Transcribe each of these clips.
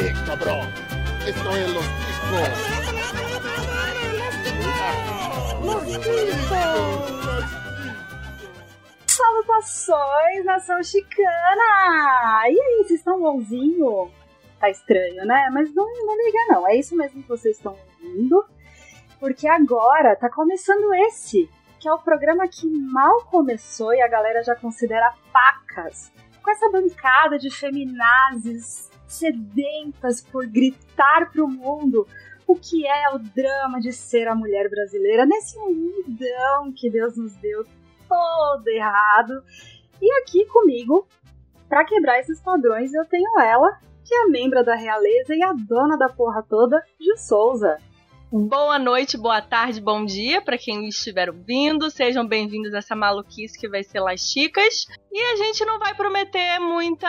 Eh, cabrón. Esto es los discos. Salutações, nação chicana! E aí, vocês estão bonzinho? Tá estranho, né? Mas não, não liga não, é isso mesmo que vocês estão ouvindo. Porque agora tá começando esse, que é o programa que mal começou e a galera já considera pacas. Com essa bancada de feminazes sedentas por gritar pro mundo o que é o drama de ser a mulher brasileira nesse mundão que Deus nos deu todo errado. E aqui comigo, para quebrar esses padrões, eu tenho ela, que é membra da realeza e a dona da porra toda, Ju Souza. Boa noite, boa tarde, bom dia para quem estiver ouvindo. Sejam bem-vindos a essa maluquice que vai ser Las Chicas. E a gente não vai prometer muita,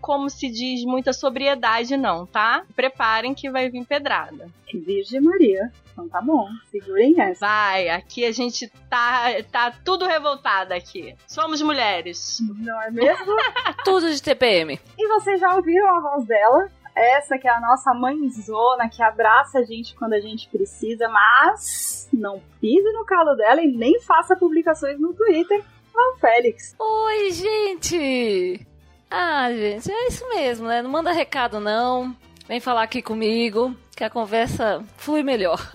como se diz, muita sobriedade não, tá? Preparem que vai vir pedrada. Virgem Maria. Então tá bom, segurem essa. Vai, aqui a gente tá, tá tudo revoltada aqui. Somos mulheres. Não é mesmo? Tudo de TPM. e vocês já ouviram a voz dela? Essa que é a nossa mãezona, que abraça a gente quando a gente precisa, mas não pise no calo dela e nem faça publicações no Twitter. Ó, o Félix. Oi, gente! Ah, gente, é isso mesmo, né? Não manda recado, não. Vem falar aqui comigo, que a conversa flui melhor.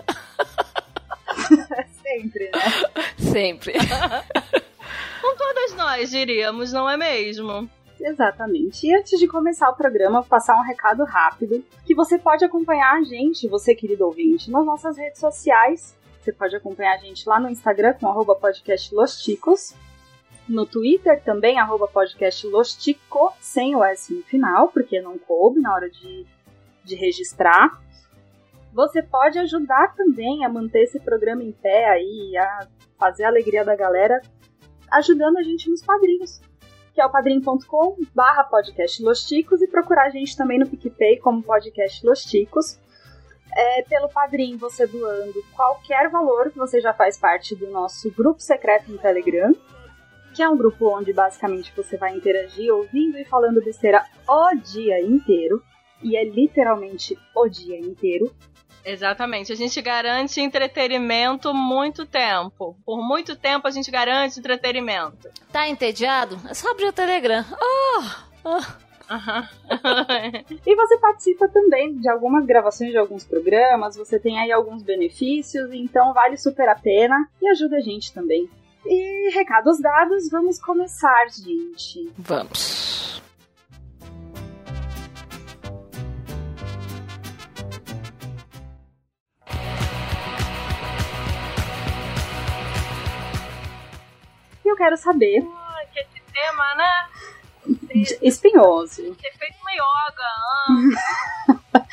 Sempre, né? Sempre. Com todas nós, diríamos, não é mesmo? Exatamente. E antes de começar o programa, vou passar um recado rápido que você pode acompanhar a gente, você querido ouvinte, nas nossas redes sociais. Você pode acompanhar a gente lá no Instagram com arroba podcast. No Twitter também, arroba podcast sem o S no final, porque não coube na hora de, de registrar. Você pode ajudar também a manter esse programa em pé aí, a fazer a alegria da galera, ajudando a gente nos padrinhos que é o padrim.com barra podcast e procurar a gente também no PicPay como podcast Los Ticos. É, pelo Padrim, você doando qualquer valor, você já faz parte do nosso grupo secreto no Telegram, que é um grupo onde basicamente você vai interagir ouvindo e falando besteira o dia inteiro, e é literalmente o dia inteiro. Exatamente. A gente garante entretenimento muito tempo. Por muito tempo a gente garante entretenimento. Tá entediado? É só abrir o Telegram. Oh, oh. Aham. E você participa também de algumas gravações de alguns programas, você tem aí alguns benefícios, então vale super a pena e ajuda a gente também. E recados dados, vamos começar, gente. Vamos. E eu quero saber, Ai, que esse tema, né? espinhoso, Ter feito uma yoga. ah.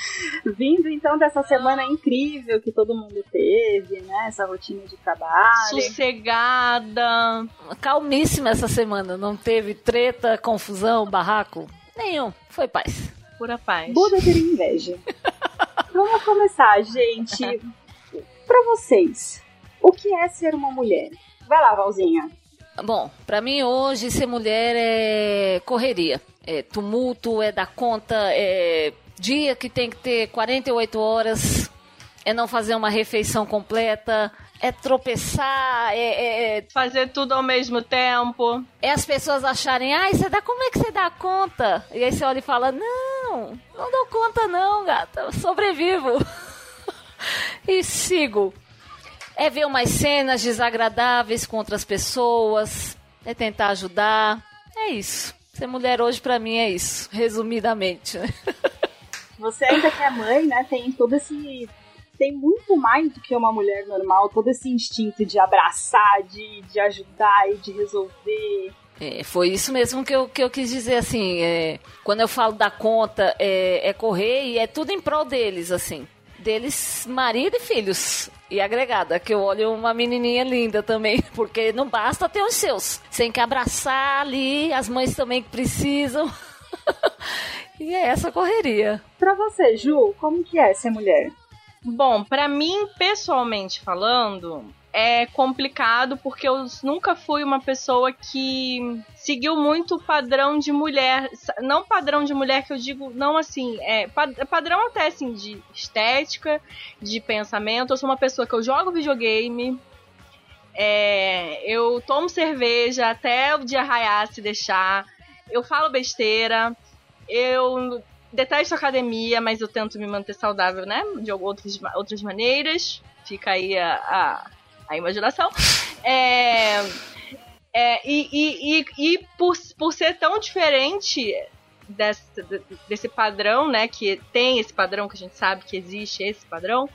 vindo então dessa semana incrível que todo mundo teve, né? Essa rotina de trabalho. Sossegada. Calmíssima essa semana. Não teve treta, confusão, barraco? Nenhum. Foi paz. Pura paz. Buda teria inveja. Vamos começar, gente. Pra vocês, o que é ser uma mulher? Vai lá, Valzinha. Bom, pra mim hoje ser mulher é correria. É tumulto, é dar conta, é dia que tem que ter 48 horas, é não fazer uma refeição completa, é tropeçar, é, é, Fazer tudo ao mesmo tempo. é as pessoas acharem, ai, você dá, como é que você dá conta? E aí você olha e fala, não, não dou conta não, gata, sobrevivo. e sigo. É ver umas cenas desagradáveis com outras pessoas, é tentar ajudar, é isso. Ser mulher hoje pra mim é isso, resumidamente. né? Você ainda que é mãe, né? Tem todo esse. Tem muito mais do que uma mulher normal, todo esse instinto de abraçar, de, de ajudar e de resolver. É, foi isso mesmo que eu, que eu quis dizer, assim, é, quando eu falo da conta, é, é correr e é tudo em prol deles, assim, deles, marido e filhos, e agregada, que eu olho uma menininha linda também, porque não basta ter os seus, tem que abraçar ali, as mães também que precisam, e é essa correria. Pra você, Ju, como que é ser mulher? Bom, pra mim, pessoalmente falando, é complicado porque eu nunca fui uma pessoa que seguiu muito o padrão de mulher. Não padrão de mulher que eu digo, não assim, é padrão até assim de estética, de pensamento. Eu sou uma pessoa que eu jogo videogame, é, eu tomo cerveja até o dia raiar se deixar. Eu falo besteira. Eu detesto academia, mas eu tento me manter saudável, né? De outras, outras maneiras. Fica aí a, a a imaginação. É, é, e e, e, e por, por ser tão diferente desse, desse padrão, né? Que tem esse padrão que a gente sabe que existe esse padrão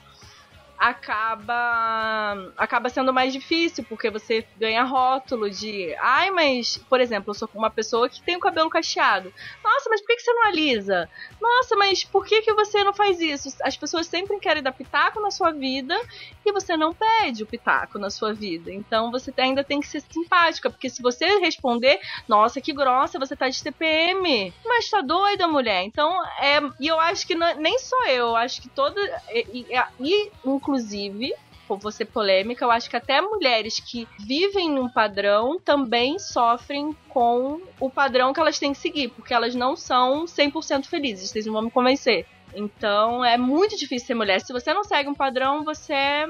acaba acaba sendo mais difícil, porque você ganha rótulo de, ai, mas, por exemplo, eu sou uma pessoa que tem o cabelo cacheado. Nossa, mas por que, você não alisa? Nossa, mas por que, que você não faz isso? As pessoas sempre querem dar pitaco na sua vida e você não pede o pitaco na sua vida. Então você ainda tem que ser simpática, porque se você responder, nossa, que grossa, você tá de TPM, mas tá doida, mulher. Então, é, e eu acho que não, nem só eu, eu acho que toda e, e, e inclusive, por você polêmica, eu acho que até mulheres que vivem num padrão também sofrem com o padrão que elas têm que seguir, porque elas não são 100% felizes, vocês não vão me convencer. Então é muito difícil ser mulher. Se você não segue um padrão, você é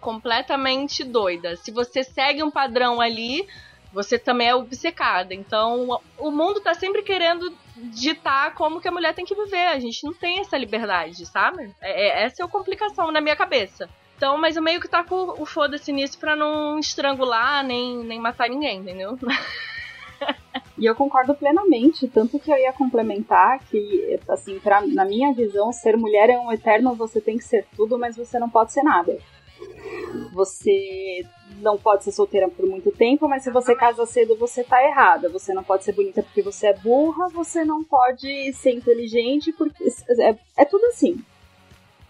completamente doida. Se você segue um padrão ali, você também é obcecada. Então, o mundo tá sempre querendo ditar como que a mulher tem que viver. A gente não tem essa liberdade, sabe? É, é essa é a complicação na minha cabeça. Então, mas eu meio que tá com o foda-se nisso pra não estrangular nem, nem matar ninguém, entendeu? E eu concordo plenamente, tanto que eu ia complementar que, assim, pra, na minha visão, ser mulher é um eterno, você tem que ser tudo, mas você não pode ser nada. Você não pode ser solteira por muito tempo, mas se você casa cedo, você tá errada. Você não pode ser bonita porque você é burra, você não pode ser inteligente porque. É, é tudo assim.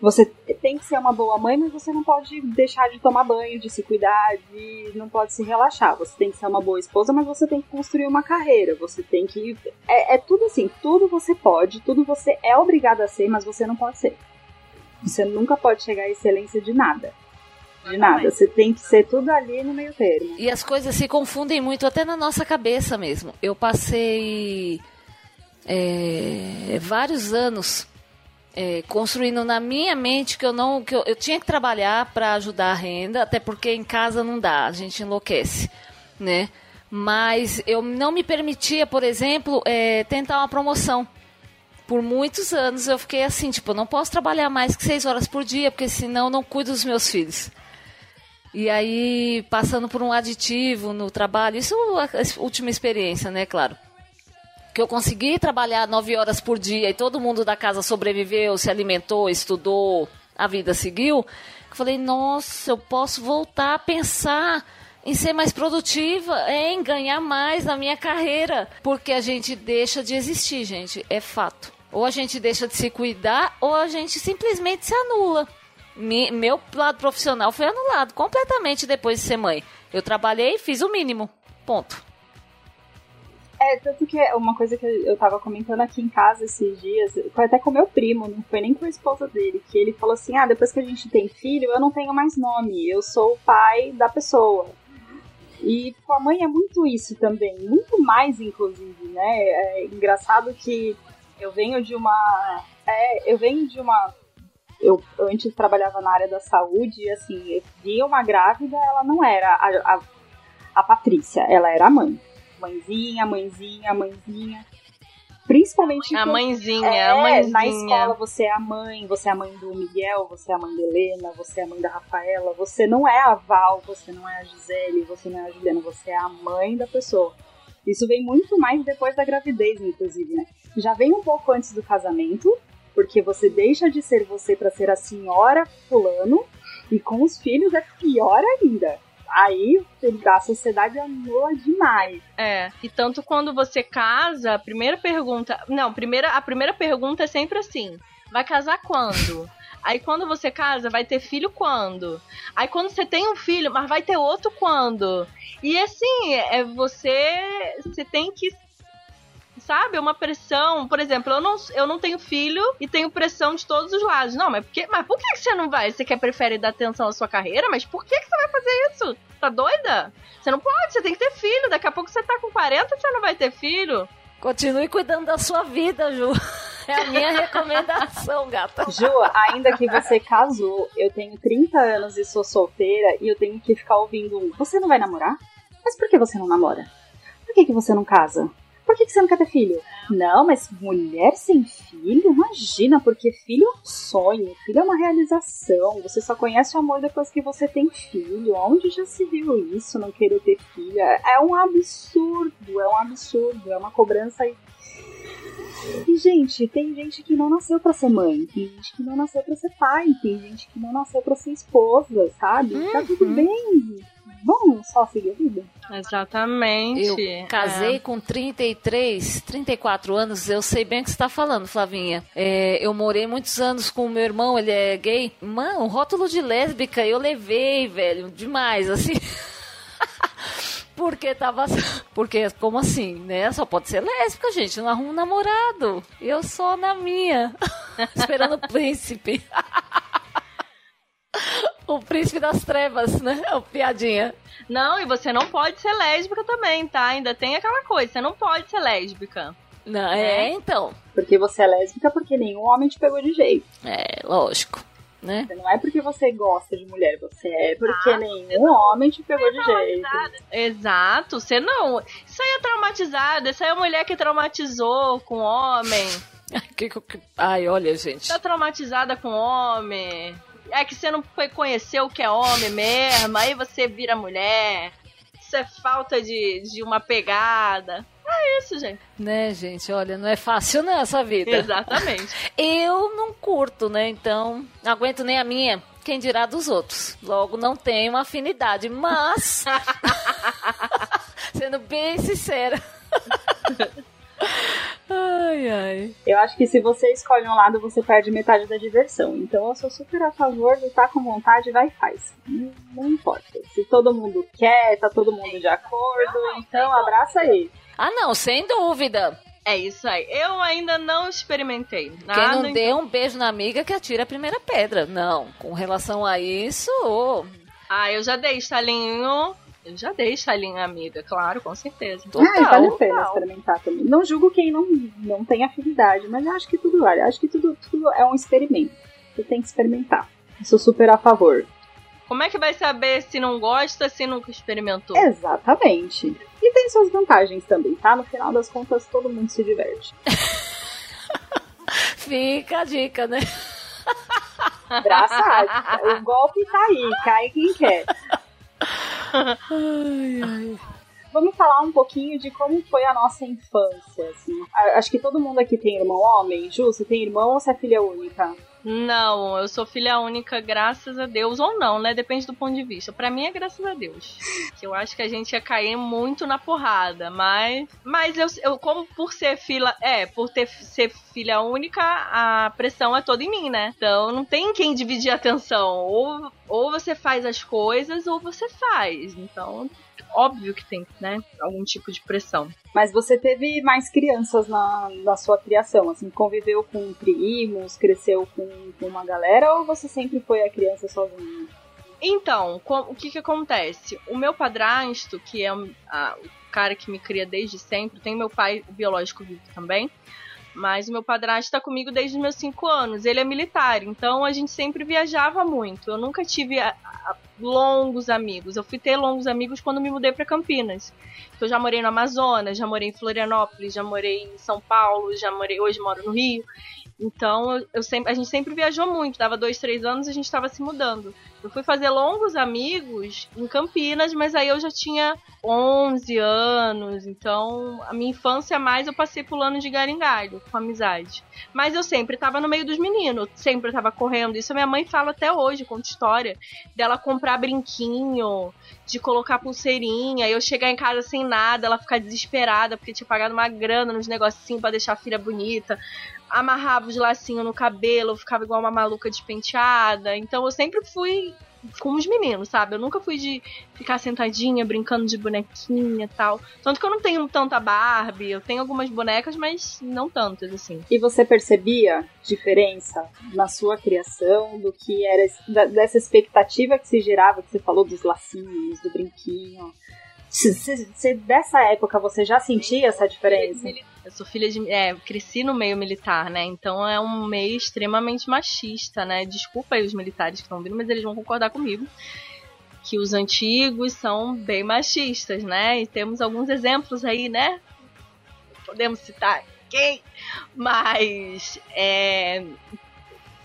Você tem que ser uma boa mãe, mas você não pode deixar de tomar banho, de se cuidar, de não pode se relaxar. Você tem que ser uma boa esposa, mas você tem que construir uma carreira. Você tem que. É, é tudo assim, tudo você pode, tudo você é obrigado a ser, mas você não pode ser. Você nunca pode chegar à excelência de nada de nada. Você tem que ser tudo ali no meio termo. E as coisas se confundem muito até na nossa cabeça mesmo. Eu passei é, vários anos é, construindo na minha mente que eu não que eu, eu tinha que trabalhar para ajudar a renda, até porque em casa não dá, a gente enlouquece, né? Mas eu não me permitia, por exemplo, é, tentar uma promoção por muitos anos eu fiquei assim, tipo, eu não posso trabalhar mais que seis horas por dia, porque senão eu não cuido dos meus filhos. E aí, passando por um aditivo no trabalho, isso é a última experiência, né, claro. Que eu consegui trabalhar nove horas por dia e todo mundo da casa sobreviveu, se alimentou, estudou, a vida seguiu. Eu falei, nossa, eu posso voltar a pensar em ser mais produtiva, em ganhar mais na minha carreira. Porque a gente deixa de existir, gente, é fato. Ou a gente deixa de se cuidar, ou a gente simplesmente se anula mi, meu lado profissional foi anulado completamente depois de ser mãe. Eu trabalhei e fiz o mínimo. Ponto. É, tanto que uma coisa que eu tava comentando aqui em casa esses dias, foi até com meu primo, não foi nem com a esposa dele, que ele falou assim: ah, depois que a gente tem filho, eu não tenho mais nome, eu sou o pai da pessoa. E com a mãe é muito isso também, muito mais, inclusive, né? É engraçado que eu venho de uma. É, eu venho de uma eu, antes trabalhava na área da saúde e assim, eu via uma grávida, ela não era a, a, a Patrícia, ela era a mãe. Mãezinha, mãezinha, mãezinha. Principalmente. A mãezinha, é, a mãezinha. Na escola você é a mãe, você é a mãe do Miguel, você é a mãe da Helena, você é a mãe da Rafaela, você não é a Val, você não é a Gisele, você não é a Juliana, você é a mãe da pessoa. Isso vem muito mais depois da gravidez, inclusive, né? Já vem um pouco antes do casamento, porque você deixa de ser você para ser a senhora fulano e com os filhos é pior ainda. Aí a sociedade anula demais. É, e tanto quando você casa, a primeira pergunta. Não, primeira, a primeira pergunta é sempre assim: vai casar quando? Aí quando você casa, vai ter filho quando? Aí quando você tem um filho, mas vai ter outro quando? E assim, é você, você tem que sabe? Uma pressão. Por exemplo, eu não, eu não tenho filho e tenho pressão de todos os lados. Não, mas por que, mas por que você não vai? Você quer prefere dar atenção à sua carreira? Mas por que, que você vai fazer isso? Tá doida? Você não pode, você tem que ter filho. Daqui a pouco você tá com 40, você não vai ter filho. Continue cuidando da sua vida, Ju. É a minha recomendação, gata. Ju, ainda que você casou, eu tenho 30 anos e sou solteira e eu tenho que ficar ouvindo um. Você não vai namorar? Mas por que você não namora? Por que, que você não casa? Por que, que você não quer ter filho? Não, mas mulher sem filho? Imagina, porque filho é um sonho, filho é uma realização. Você só conhece o amor depois que você tem filho. Onde já se viu isso, não querer ter filho? É um absurdo, é um absurdo, é uma cobrança e, gente, tem gente que não nasceu para ser mãe, tem gente que não nasceu para ser pai, tem gente que não nasceu para ser esposa, sabe? Uhum. Tá tudo uhum. bem. Vamos só seguir a vida. Exatamente. Eu casei é. com 33, 34 anos. Eu sei bem o que você está falando, Flavinha. É, eu morei muitos anos com o meu irmão, ele é gay. Mano, rótulo de lésbica eu levei, velho, demais, assim. Porque tava. Porque, como assim, né? Só pode ser lésbica, gente. Não arruma um namorado. Eu sou na minha. Esperando o príncipe. o príncipe das trevas, né? O piadinha. Não, e você não pode ser lésbica também, tá? Ainda tem aquela coisa, você não pode ser lésbica. Não, é, então. Porque você é lésbica porque nenhum homem te pegou de jeito. É, lógico né? Não é porque você gosta de mulher, você é porque ah, nenhum homem te pegou de jeito. Exato, você não. Isso aí é traumatizada, isso aí é mulher que traumatizou com homem. Ai, olha, gente. Tá traumatizada com homem. É que você não foi conhecer o que é homem mesmo, aí você vira mulher. Isso é falta de, de uma pegada. É isso, gente. Né, gente? Olha, não é fácil não essa vida. Exatamente. Eu não curto, né? Então, não aguento nem a minha. Quem dirá dos outros? Logo, não tenho uma afinidade, mas. sendo bem sincera. Ai, ai. Eu acho que se você escolhe um lado, você perde metade da diversão. Então eu sou super a favor de estar com vontade, vai e faz. Não, não importa. Se todo mundo quer, tá todo mundo de acordo, então abraça aí. Ah, não, sem dúvida. É isso aí. Eu ainda não experimentei. Nada, Quem não dê um beijo na amiga que atira a primeira pedra. Não, com relação a isso. Oh. Ah, eu já dei estalinho. Eu já dei estalinho, amiga, claro, com certeza. Total, ah, vale a pena experimentar também. Não julgo quem não, não tem afinidade, mas eu acho que tudo vale. Eu acho que tudo, tudo é um experimento. Você tem que experimentar. Eu sou super a favor. Como é que vai saber se não gosta se nunca experimentou? Exatamente. E tem suas vantagens também, tá? No final das contas, todo mundo se diverte. Fica a dica, né? Braçada. O golpe tá aí, cai quem quer. Ai, ai. Vamos falar um pouquinho de como foi a nossa infância, assim. Acho que todo mundo aqui tem irmão homem. Ju, você tem irmão ou você é filha única? Não, eu sou filha única, graças a Deus, ou não, né? Depende do ponto de vista. Para mim é graças a Deus. Eu acho que a gente ia cair muito na porrada, mas. Mas eu, eu como por ser filha. É, por ter ser filha única, a pressão é toda em mim, né? Então não tem quem dividir a atenção. Ou, ou você faz as coisas, ou você faz. Então óbvio que tem, né, algum tipo de pressão. Mas você teve mais crianças na, na sua criação, assim, conviveu com primos, cresceu com, com uma galera, ou você sempre foi a criança sozinha? Então, o que que acontece? O meu padrasto, que é a, o cara que me cria desde sempre, tem meu pai biológico vivo também, mas o meu padrasto está comigo desde os meus 5 anos. Ele é militar, então a gente sempre viajava muito. Eu nunca tive a, a, longos amigos. Eu fui ter longos amigos quando me mudei para Campinas. Então, eu já morei no Amazonas, já morei em Florianópolis, já morei em São Paulo, já morei. Hoje moro no Rio. Então, eu sempre, a gente sempre viajou muito. Dava dois, três anos e a gente estava se mudando. Eu fui fazer longos amigos em Campinas, mas aí eu já tinha 11 anos. Então, a minha infância mais eu passei pulando de galho em galho, com amizade. Mas eu sempre estava no meio dos meninos, sempre estava correndo. Isso a minha mãe fala até hoje, conta história, dela comprar brinquinho, de colocar pulseirinha, eu chegar em casa sem nada, ela ficar desesperada porque tinha pagado uma grana nos negocinhos para deixar a filha bonita amarrava os lacinhos no cabelo, ficava igual uma maluca despenteada. Então eu sempre fui com os meninos, sabe? Eu nunca fui de ficar sentadinha, brincando de bonequinha e tal. Tanto que eu não tenho tanta Barbie, eu tenho algumas bonecas, mas não tantas, assim. E você percebia diferença na sua criação do que era dessa expectativa que se gerava, que você falou dos lacinhos, do brinquinho? Se, se, se dessa época você já sentia essa diferença? Eu sou filha de. É, cresci no meio militar, né? Então é um meio extremamente machista, né? Desculpa aí os militares que estão vindo, mas eles vão concordar comigo. Que os antigos são bem machistas, né? E temos alguns exemplos aí, né? Podemos citar quem? Mas é,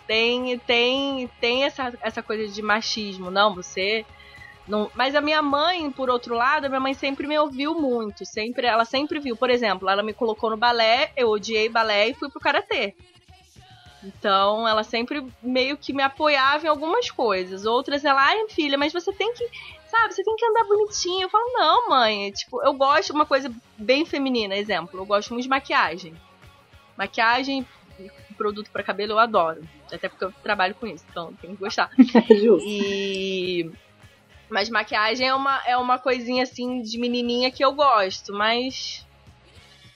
tem, tem, tem essa, essa coisa de machismo. Não, você não, mas a minha mãe, por outro lado, a minha mãe sempre me ouviu muito. Sempre, ela sempre viu. Por exemplo, ela me colocou no balé, eu odiei balé e fui pro karatê. Então, ela sempre meio que me apoiava em algumas coisas. Outras, ela, ai, filha, mas você tem que, sabe, você tem que andar bonitinho. Eu falo, não, mãe, tipo, eu gosto de uma coisa bem feminina, exemplo. Eu gosto muito de maquiagem. Maquiagem, produto para cabelo eu adoro. Até porque eu trabalho com isso, então tem que gostar. e mas maquiagem é uma, é uma coisinha assim de menininha que eu gosto, mas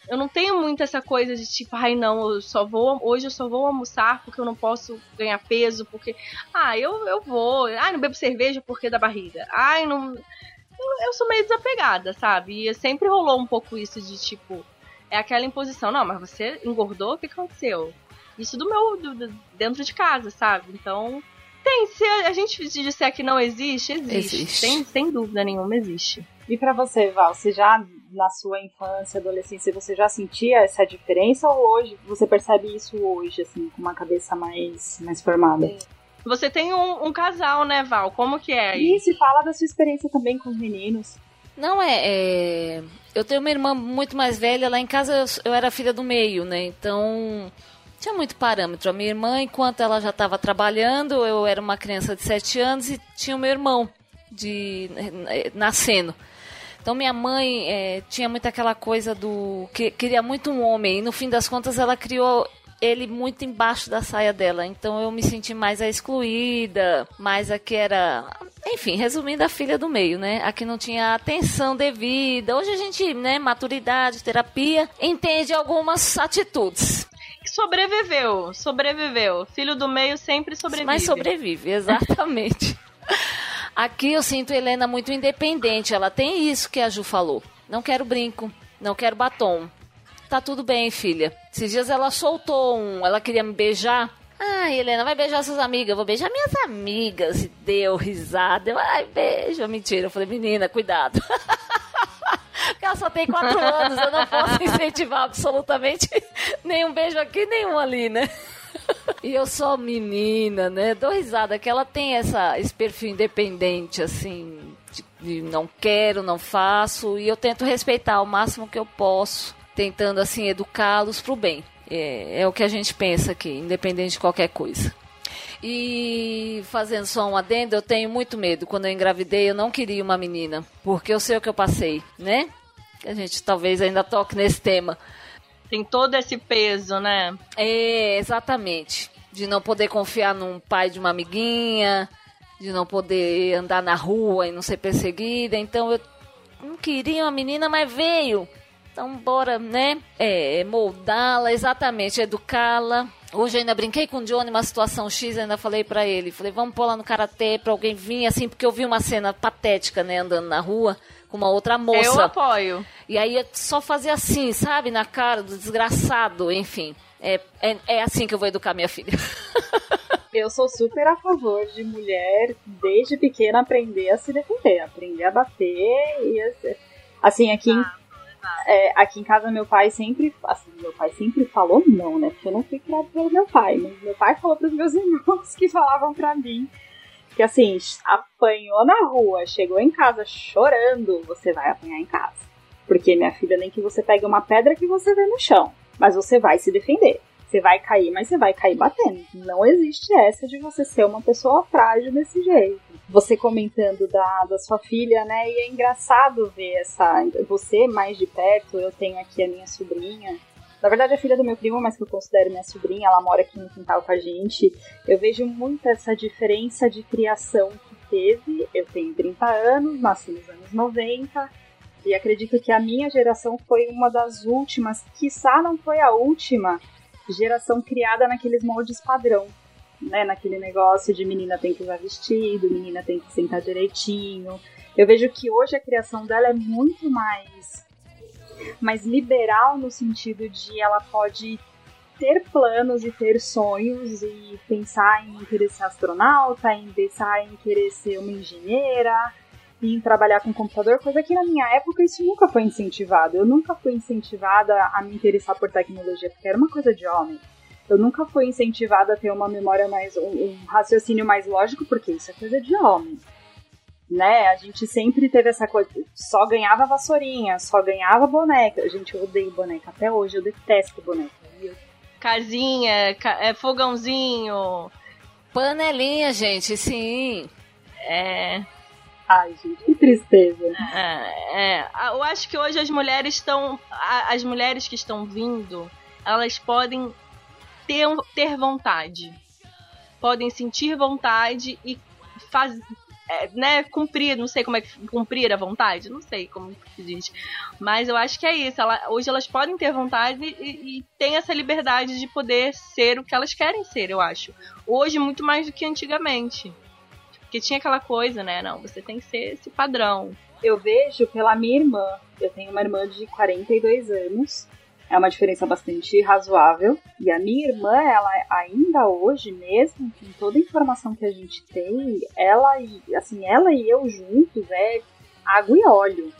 eu não tenho muito essa coisa de tipo, ai não, eu só vou, hoje eu só vou almoçar porque eu não posso ganhar peso, porque ah, eu, eu vou, ai, não bebo cerveja porque da barriga. Ai, não eu, eu sou meio desapegada, sabe? E sempre rolou um pouco isso de tipo, é aquela imposição, não, mas você engordou, o que aconteceu? Isso do meu do, do, dentro de casa, sabe? Então, tem, se a gente disser que não existe, existe. existe. Sem, sem dúvida nenhuma, existe. E para você, Val, você já na sua infância, adolescência, você já sentia essa diferença ou hoje você percebe isso hoje, assim, com uma cabeça mais, mais formada? Você tem um, um casal, né, Val? Como que é? E se fala da sua experiência também com os meninos. Não é, é, Eu tenho uma irmã muito mais velha. Lá em casa eu, eu era filha do meio, né? Então tinha muito parâmetro. A minha irmã, enquanto ela já estava trabalhando, eu era uma criança de 7 anos e tinha o meu irmão de nascendo. Então minha mãe é, tinha muito aquela coisa do que queria muito um homem e no fim das contas ela criou ele muito embaixo da saia dela. Então eu me senti mais a excluída, mais a que era, enfim, resumindo a filha do meio, né? A que não tinha atenção devida. Hoje a gente, né, maturidade, terapia, entende algumas atitudes sobreviveu, sobreviveu. Filho do meio sempre sobrevive. Mas sobrevive, exatamente. Aqui eu sinto Helena muito independente. Ela tem isso que a Ju falou. Não quero brinco, não quero batom. Tá tudo bem, filha. Esses dias ela soltou um, ela queria me beijar. Ah, Helena, vai beijar suas amigas. Eu vou beijar minhas amigas. E deu risada. Eu, ai, beijo. Mentira. Eu falei, menina, cuidado. Porque ela só tem quatro anos, eu não posso incentivar absolutamente nenhum beijo aqui, nenhum ali, né? E eu sou menina, né? Dou risada que ela tem essa, esse perfil independente, assim, de, de não quero, não faço, e eu tento respeitar o máximo que eu posso, tentando, assim, educá-los pro bem. É, é o que a gente pensa aqui, independente de qualquer coisa. E fazendo só um adendo, eu tenho muito medo. Quando eu engravidei, eu não queria uma menina, porque eu sei o que eu passei, né? A gente talvez ainda toque nesse tema. Tem todo esse peso, né? É, exatamente. De não poder confiar num pai de uma amiguinha, de não poder andar na rua e não ser perseguida. Então eu não queria uma menina, mas veio. Então bora, né? É, moldá-la, exatamente, educá-la Hoje ainda brinquei com o Johnny uma situação X, ainda falei para ele, falei, vamos pôr lá no karatê para alguém vir assim, porque eu vi uma cena patética, né, andando na rua com uma outra moça. Eu apoio. E aí só fazer assim, sabe, na cara do desgraçado, enfim. É, é, é assim que eu vou educar minha filha. eu sou super a favor de mulher desde pequena aprender a se defender, aprender a bater e assim aqui ah. É, aqui em casa meu pai sempre, assim, meu pai sempre falou não, né? Porque eu não fui criado pelo meu pai, mas meu pai falou pros meus irmãos que falavam pra mim que assim, apanhou na rua, chegou em casa chorando, você vai apanhar em casa. Porque minha filha, nem que você pegue uma pedra que você vê no chão, mas você vai se defender. Você vai cair, mas você vai cair batendo. Não existe essa de você ser uma pessoa frágil desse jeito você comentando da, da sua filha, né? E é engraçado ver essa. Você mais de perto, eu tenho aqui a minha sobrinha. Na verdade, é filha do meu primo, mas que eu considero minha sobrinha, ela mora aqui no quintal com a gente. Eu vejo muito essa diferença de criação que teve. Eu tenho 30 anos, nasci nos anos 90. E acredito que a minha geração foi uma das últimas, quiçá não foi a última, geração criada naqueles moldes padrão. Né, naquele negócio de menina tem que usar vestido, menina tem que sentar direitinho. Eu vejo que hoje a criação dela é muito mais mais liberal no sentido de ela pode ter planos e ter sonhos e pensar em querer ser astronauta, em pensar em querer ser uma engenheira, em trabalhar com computador, coisa que na minha época isso nunca foi incentivado. Eu nunca fui incentivada a me interessar por tecnologia, porque era uma coisa de homem. Eu nunca fui incentivada a ter uma memória mais, um, um raciocínio mais lógico, porque isso é coisa de homem né? A gente sempre teve essa coisa, só ganhava vassourinha, só ganhava boneca. Gente, eu odeio boneca até hoje, eu detesto boneca. Viu? Casinha, ca é, fogãozinho. Panelinha, gente, sim. É. Ai, gente, que tristeza. É, é. Eu acho que hoje as mulheres estão. As mulheres que estão vindo, elas podem ter, ter vontade. Podem sentir vontade e faz, é, né, cumprir, não sei como é que cumprir a vontade, não sei como se diz. Mas eu acho que é isso. Ela, hoje elas podem ter vontade e, e têm essa liberdade de poder ser o que elas querem ser, eu acho. Hoje, muito mais do que antigamente. Porque tinha aquela coisa, né? Não, você tem que ser esse padrão. Eu vejo pela minha irmã. Eu tenho uma irmã de 42 anos é uma diferença bastante razoável. E a minha irmã, ela ainda hoje mesmo, com toda a informação que a gente tem, ela e assim, ela e eu juntos é água e óleo.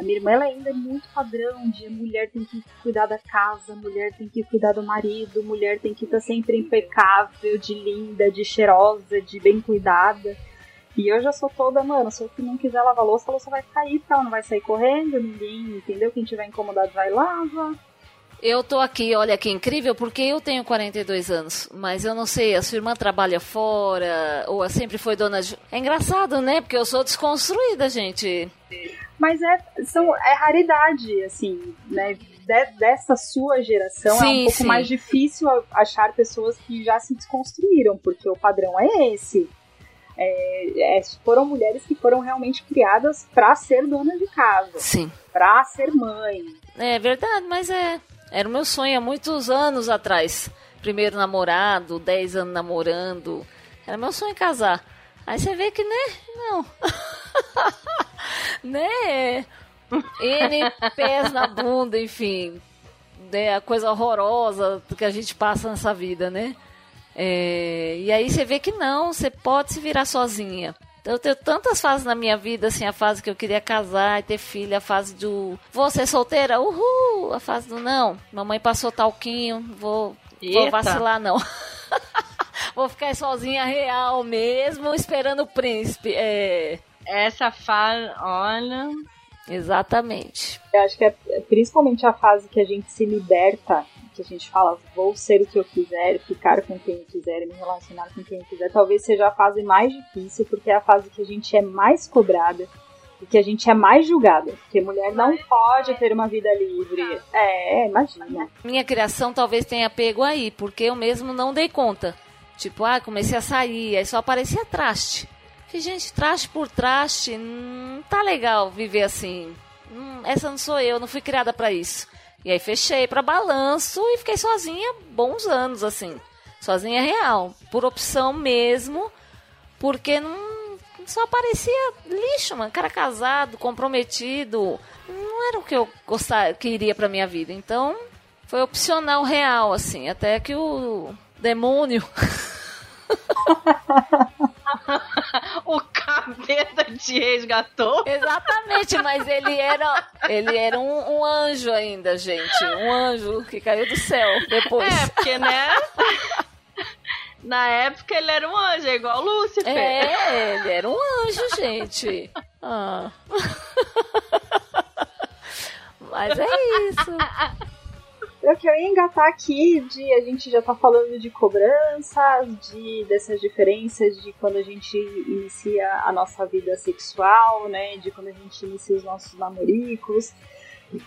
A minha irmã ela ainda é muito padrão de mulher tem que cuidar da casa, mulher tem que cuidar do marido, mulher tem que estar sempre impecável, de linda, de cheirosa, de bem cuidada. E eu já sou toda, mano, se eu não quiser lavar louça, a louça vai cair, tá? Não vai sair correndo, ninguém, entendeu? Quem tiver incomodado vai lava. Eu tô aqui, olha que incrível, porque eu tenho 42 anos, mas eu não sei, a sua irmã trabalha fora, ou sempre foi dona de... É engraçado, né? Porque eu sou desconstruída, gente. Mas é, são, é raridade, assim, né? De, dessa sua geração sim, é um pouco sim. mais difícil achar pessoas que já se desconstruíram, porque o padrão é esse. É, é, foram mulheres que foram realmente criadas para ser dona de casa. Sim. Pra ser mãe. É verdade, mas é. Era o meu sonho há muitos anos atrás. Primeiro namorado, 10 anos namorando. Era meu sonho casar. Aí você vê que, né? Não. né? N pés na bunda, enfim. É a coisa horrorosa que a gente passa nessa vida, né? É, e aí você vê que não, você pode se virar sozinha. Eu tenho tantas fases na minha vida, assim, a fase que eu queria casar e ter filha, a fase do vou ser solteira, uhul, a fase do não, mamãe passou talquinho, vou, vou vacilar não. vou ficar sozinha real mesmo, esperando o príncipe. É... Essa fase, olha... Exatamente. Eu acho que é, principalmente a fase que a gente se liberta que a gente fala, vou ser o que eu quiser, ficar com quem eu quiser, me relacionar com quem eu quiser, talvez seja a fase mais difícil, porque é a fase que a gente é mais cobrada e que a gente é mais julgada. Porque mulher não pode ter uma vida livre. É, imagina. Minha criação talvez tenha pego aí, porque eu mesmo não dei conta. Tipo, ah, comecei a sair, aí só aparecia traste. Gente, traste por traste, não tá legal viver assim. Hum, essa não sou eu, não fui criada para isso. E aí fechei para balanço e fiquei sozinha bons anos, assim. Sozinha real. Por opção mesmo, porque não só parecia lixo, mano. Cara casado, comprometido. Não era o que eu gostar, queria pra minha vida. Então, foi opcional real, assim. Até que o demônio. o capeta te resgatou? Exatamente, mas ele era, ele era um, um, anjo ainda, gente. Um anjo que caiu do céu depois. É, porque, né? Na época ele era um anjo, é igual Lúcifer. É, ele era um anjo, gente. Ah. Mas é isso. Eu que eu ia engatar aqui de a gente já tá falando de cobranças, de dessas diferenças de quando a gente inicia a nossa vida sexual, né? De quando a gente inicia os nossos namoricos.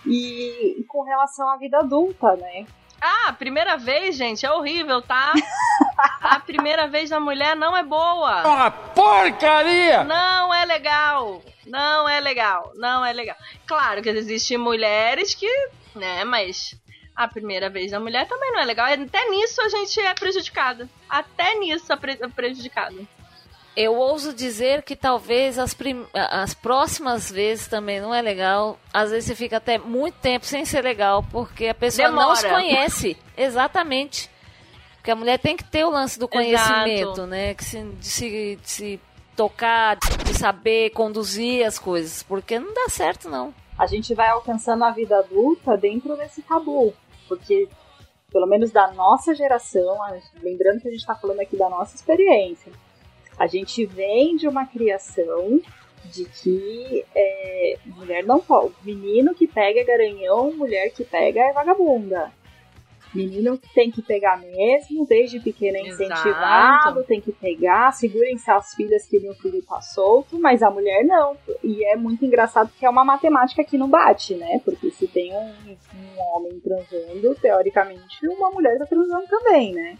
E, e com relação à vida adulta, né? Ah, primeira vez, gente, é horrível, tá? A primeira vez da mulher não é boa. Uma porcaria! Não é legal. Não é legal. Não é legal. Claro que existem mulheres que, né, mas a primeira vez da mulher também não é legal. Até nisso a gente é prejudicada. Até nisso é pre prejudicado. Eu ouso dizer que talvez as, as próximas vezes também não é legal. Às vezes você fica até muito tempo sem ser legal, porque a pessoa Demora. não se conhece. Exatamente. Porque a mulher tem que ter o lance do conhecimento, Exato. né? Que se, de, se, de se tocar, de saber conduzir as coisas. Porque não dá certo, não. A gente vai alcançando a vida adulta dentro desse tabu. Porque, pelo menos da nossa geração, lembrando que a gente está falando aqui da nossa experiência, a gente vem de uma criação de que é, mulher não pode. Menino que pega é garanhão, mulher que pega é vagabunda. Menino tem que pegar mesmo, desde pequeno é incentivado, Exato. tem que pegar, segurem-se as filhas que meu filho tá solto, mas a mulher não. E é muito engraçado porque é uma matemática que não bate, né? Porque se tem um, um homem transando, teoricamente uma mulher tá transando também, né?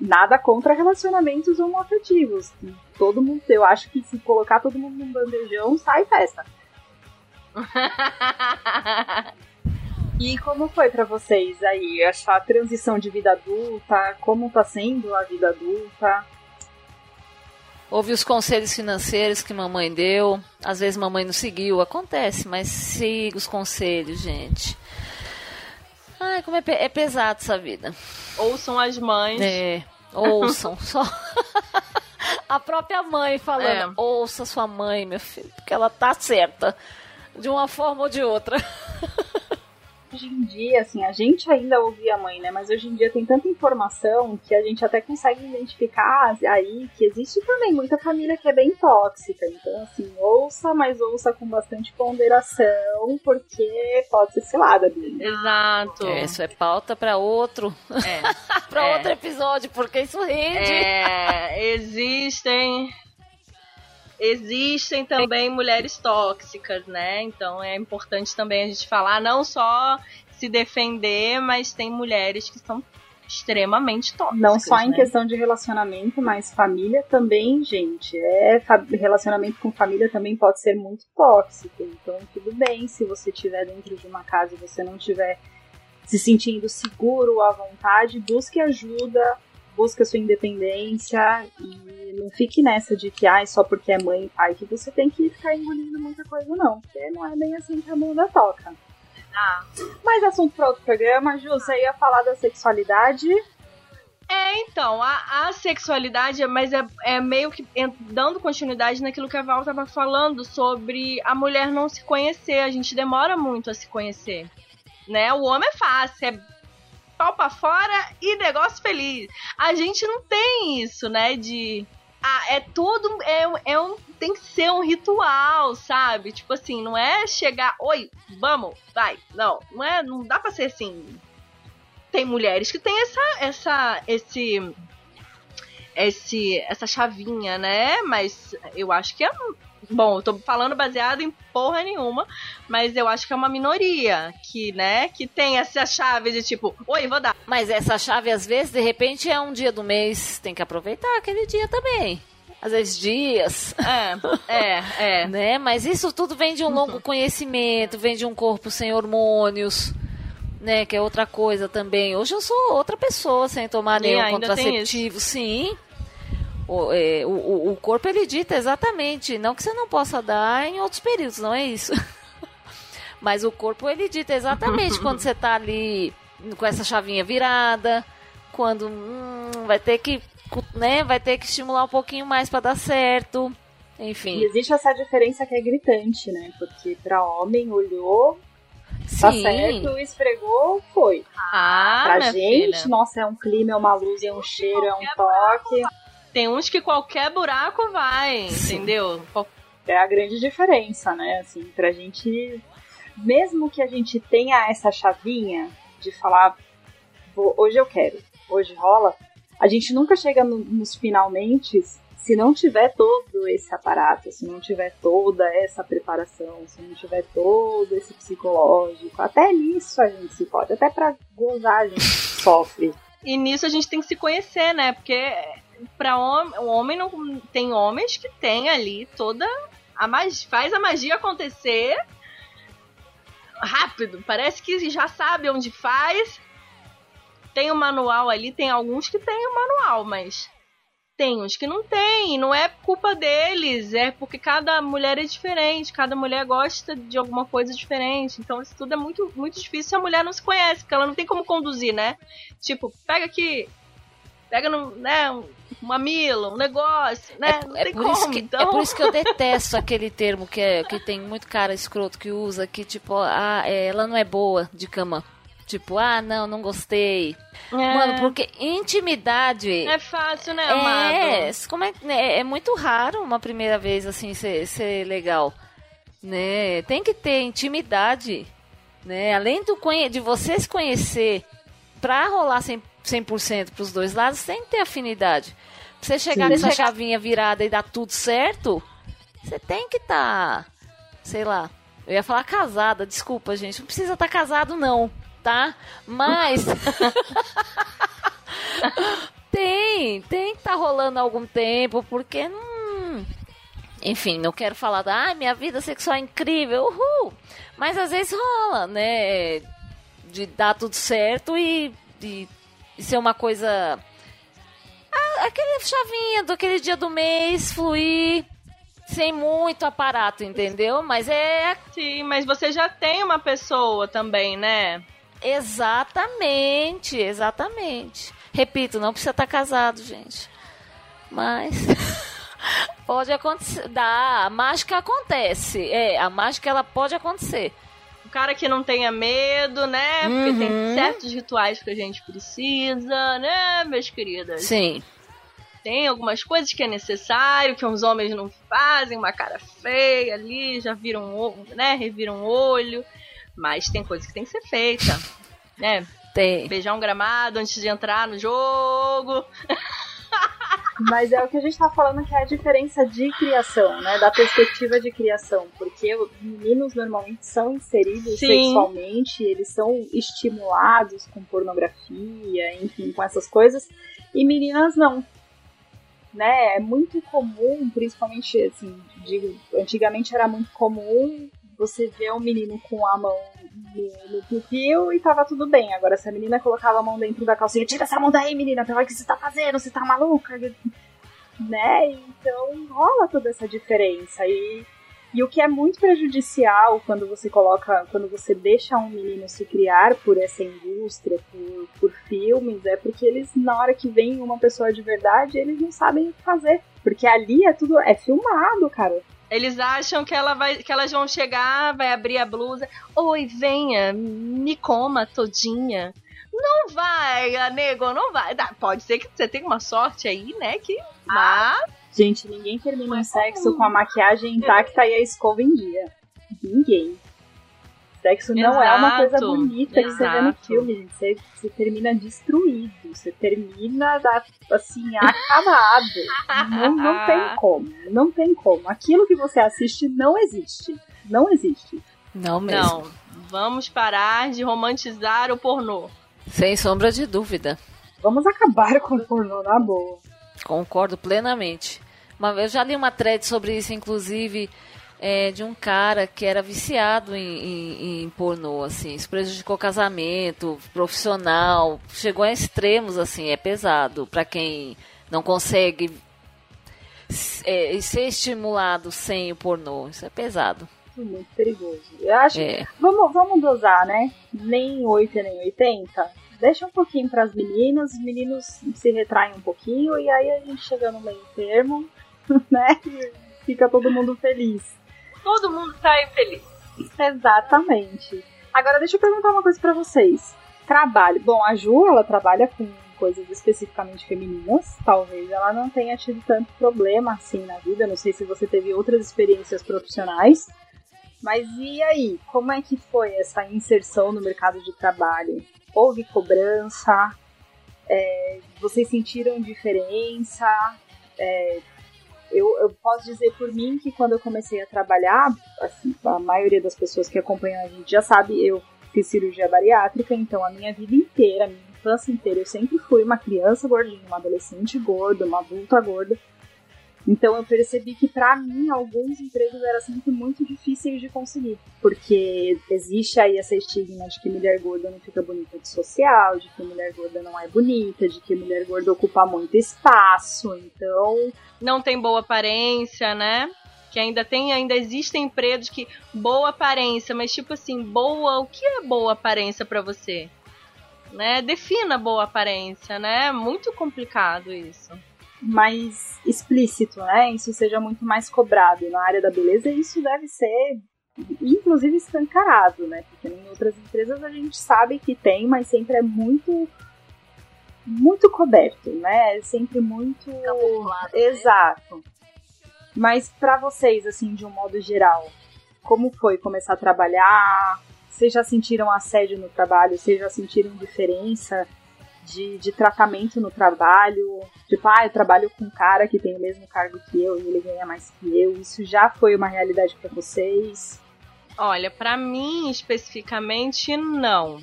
Nada contra relacionamentos homoafetivos. Todo mundo, eu acho que se colocar todo mundo num bandejão, sai festa. E como foi pra vocês aí essa transição de vida adulta? Como tá sendo a vida adulta? Houve os conselhos financeiros que mamãe deu. Às vezes mamãe não seguiu, acontece, mas siga os conselhos, gente. Ai, como é, pe- é pesado essa vida. Ouçam as mães. É, ouçam só. A própria mãe falando, É. ouça sua mãe, meu filho, porque ela tá certa. De uma forma ou de outra. Hoje em dia, assim, a gente ainda ouve a mãe, né? Mas hoje em dia tem tanta informação que a gente até consegue identificar aí que existe também muita família que é bem tóxica. Então, assim, ouça, mas ouça com bastante ponderação, porque pode ser cilada, Bia. Exato. É, Isso é pauta pra outro, É. pra É. outro episódio, porque isso rende. É, existem existem também mulheres tóxicas, né? Então é importante também a gente falar não só se defender, mas tem mulheres que são extremamente tóxicas. Não só em né? questão de relacionamento, mas família também, gente. É, relacionamento com família também pode ser muito tóxico. Então, tudo bem se você estiver dentro de uma casa e você não estiver se sentindo seguro, à vontade, busque ajuda, busque a sua independência e não fique nessa de que, ai, só porque é mãe e pai que você tem que ficar engolindo muita coisa, não. Porque não é bem assim que a bunda toca. Ah. Mas assunto para outro programa, Ju, você ia falar da sexualidade. É, então, a, a sexualidade, mas é, é meio que dando continuidade naquilo que a Val tava falando sobre a mulher não se conhecer. A gente demora muito a se conhecer. Né? O homem é fácil, é pau pra fora e negócio feliz. A gente não tem isso, né? De. Ah, é tudo. É, é um, tem que ser um ritual, sabe? Tipo assim, não é chegar. Oi, vamos, vai. Não, não é. Não dá pra ser assim tem mulheres que têm essa, essa, esse, esse, essa chavinha, né? Mas eu acho que é, bom, eu tô falando baseado em porra nenhuma, mas eu acho que é uma minoria que, né, que tem essa chave de tipo, oi, vou dar. Mas essa chave, às vezes, de repente, é um dia do mês. Tem que aproveitar aquele dia também. Às vezes, dias. É, é, é. né? Mas isso tudo vem de um longo conhecimento, vem de um corpo sem hormônios, né? Que é outra coisa também. Hoje eu sou outra pessoa sem tomar E nenhum contraceptivo, sim. O, é, o- o, corpo ele dita exatamente, não que você não possa dar em outros períodos, não é isso. Mas o corpo ele dita exatamente quando você tá ali com essa chavinha virada, quando hum, vai ter que, né, vai ter que estimular um pouquinho mais para dar certo. Enfim. E existe essa diferença que é gritante, né? Porque pra homem olhou, tá Sim. certo, esfregou, foi. Ah, pra gente, filha. nossa, é um clima, é uma luz, é um cheiro, é um toque. Tem uns que qualquer buraco vai, Sim. entendeu? É a grande diferença, né? Assim, pra gente. Mesmo que a gente tenha essa chavinha de falar, "Vou- hoje eu quero, hoje rola, a gente nunca chega no- nos finalmente se não tiver todo esse aparato, se não tiver toda essa preparação, se não tiver todo esse psicológico. Até nisso a gente se pode, até pra gozar a gente sofre. E nisso a gente tem que se conhecer, né? Porque para homem, o homem não tem homens que tem ali toda a magia, faz a magia acontecer rápido. Parece que já sabe onde faz. Tem o um manual ali, tem alguns que tem o um manual, mas tem uns que não tem, não é culpa deles, é porque cada mulher é diferente, cada mulher gosta de alguma coisa diferente. Então isso tudo é muito, muito difícil se a mulher não se conhece, porque ela não tem como conduzir, né? Tipo, pega aqui, pega no, né, um mamilo, um negócio, né? É, não é tem como. Isso que, então... É por isso que eu detesto aquele termo que, é, que tem muito cara escroto que usa, que tipo, ah, é, ela não é boa de cama. Tipo, ah, não, não gostei. É. Mano, porque intimidade. É fácil, né, amado? É, como é, é, é muito raro uma primeira vez assim ser, ser legal. Né? Tem que ter intimidade. Né? Além do, de você se conhecer pra rolar 100%, 100% pros dois lados, tem que ter afinidade. Pra você chegar Sim. nessa chavinha virada e dar tudo certo, você tem que estar, tá, sei lá, eu ia falar casada, desculpa, gente. Não precisa estar tá casado, não tá? Mas. tem, tem que tá rolando algum tempo, porque. Hum, enfim, não quero falar da ah, minha vida sexual é incrível, uhul! Mas às vezes rola, né? De dar tudo certo e, de ser uma coisa. Ah, aquele chavinha do aquele dia do mês fluir sem muito aparato, entendeu? Mas é. Sim, mas você já tem uma pessoa também, né? Exatamente, exatamente. Repito, não precisa estar casado, gente. Mas pode acontecer. Dá, a mágica acontece. É, a mágica ela pode acontecer. Cara que não tenha medo, né? Porque uhum. tem certos rituais que a gente precisa, né, meus queridas? Sim. Tem algumas coisas que é necessário, que os homens não fazem, uma cara feia ali, já viram, né, reviram o olho. Mas tem coisa que tem que ser feita, né? Tem. Beijar um gramado antes de entrar no jogo. Mas é o que a gente tá falando que é a diferença de criação, né? Da perspectiva de criação. Porque os meninos normalmente são inseridos Sim. sexualmente, eles são estimulados com pornografia, enfim, com essas coisas. E meninas não. Né? É muito comum, principalmente, assim, digo, antigamente era muito comum você vê um menino com a mão no, no e tava tudo bem. Agora, se a menina colocava a mão dentro da calcinha, tira essa mão daí, menina, pelo que você tá fazendo, você tá maluca? Né? Então rola toda essa diferença. E, e o que é muito prejudicial quando você coloca, quando você deixa um menino se criar por essa indústria, por, por filmes, é porque eles, na hora que vem uma pessoa de verdade, eles não sabem o que fazer. Porque ali é tudo, é filmado, cara. Eles acham que, ela vai, que elas vão chegar, vai abrir a blusa. Oi, venha, me coma todinha. Não vai, nego, não vai. Pode ser que você tenha uma sorte aí, né? Que. Mas. Gente, ninguém termina um sexo com a maquiagem intacta e a escova em dia. Ninguém. Sexo não é uma coisa bonita exato. que você vê no filme, gente. Você, você termina destruído. Você termina assim, acabado. não, não tem como. Não tem como. Aquilo que você assiste não existe. Não existe. Não mesmo. Não. Vamos parar de romantizar o pornô. Sem sombra de dúvida. Vamos acabar com o pornô na boa. Concordo plenamente. Uma, eu já li uma thread sobre isso, inclusive é, de um cara que era viciado em, em, em pornô, assim, isso prejudicou casamento, profissional, chegou a extremos, assim, é pesado para quem não consegue é, ser estimulado sem o pornô, isso é pesado. Muito perigoso. Eu acho é. vamos, vamos dosar, né? Nem 8 nem 80. Deixa um pouquinho para as meninas, os meninos se retraem um pouquinho e aí a gente chega no meio termo, né? Fica todo mundo feliz todo mundo sai feliz. Exatamente. Agora deixa eu perguntar uma coisa para vocês. Trabalho. Bom, a Ju, ela trabalha com coisas especificamente femininas. Talvez ela não tenha tido tanto problema assim na vida. Não sei se você teve outras experiências profissionais. Mas e aí? Como é que foi essa inserção no mercado de trabalho? Houve cobrança? É, vocês sentiram diferença? É, eu, eu, posso dizer por mim que quando eu comecei a trabalhar, assim, a maioria das pessoas que acompanham a gente já sabe, eu fiz cirurgia bariátrica, então a minha vida inteira, infância inteira. Eu sempre fui uma criança gordinha, uma adolescente gorda, uma adulta gorda. Então eu percebi que para mim alguns empregos eram sempre muito difíceis de conseguir, porque existe aí essa estigma de que mulher gorda não fica bonita de social, de que mulher gorda não é bonita, de que mulher gorda ocupa muito espaço, então não tem boa aparência, né? Que ainda tem, ainda existem empregos que boa aparência, mas tipo assim, boa, o que é boa aparência para você? Né? Defina boa aparência, né? Muito complicado isso mais explícito, né? Isso seja muito mais cobrado. Na área da beleza, isso deve ser, inclusive, escancarado, né? Porque em outras empresas a gente sabe que tem, mas sempre é muito muito coberto, né? Sempre muito Camuflado, né? exato. Mas para vocês, assim, de um modo geral, como foi começar a trabalhar? Vocês já sentiram assédio no trabalho? Vocês já sentiram diferença? De, de tratamento no trabalho. Tipo, ah, eu trabalho com um cara que tem o mesmo cargo que eu e ele ganha mais que eu. Isso já foi uma realidade para vocês? Olha, para mim especificamente, não.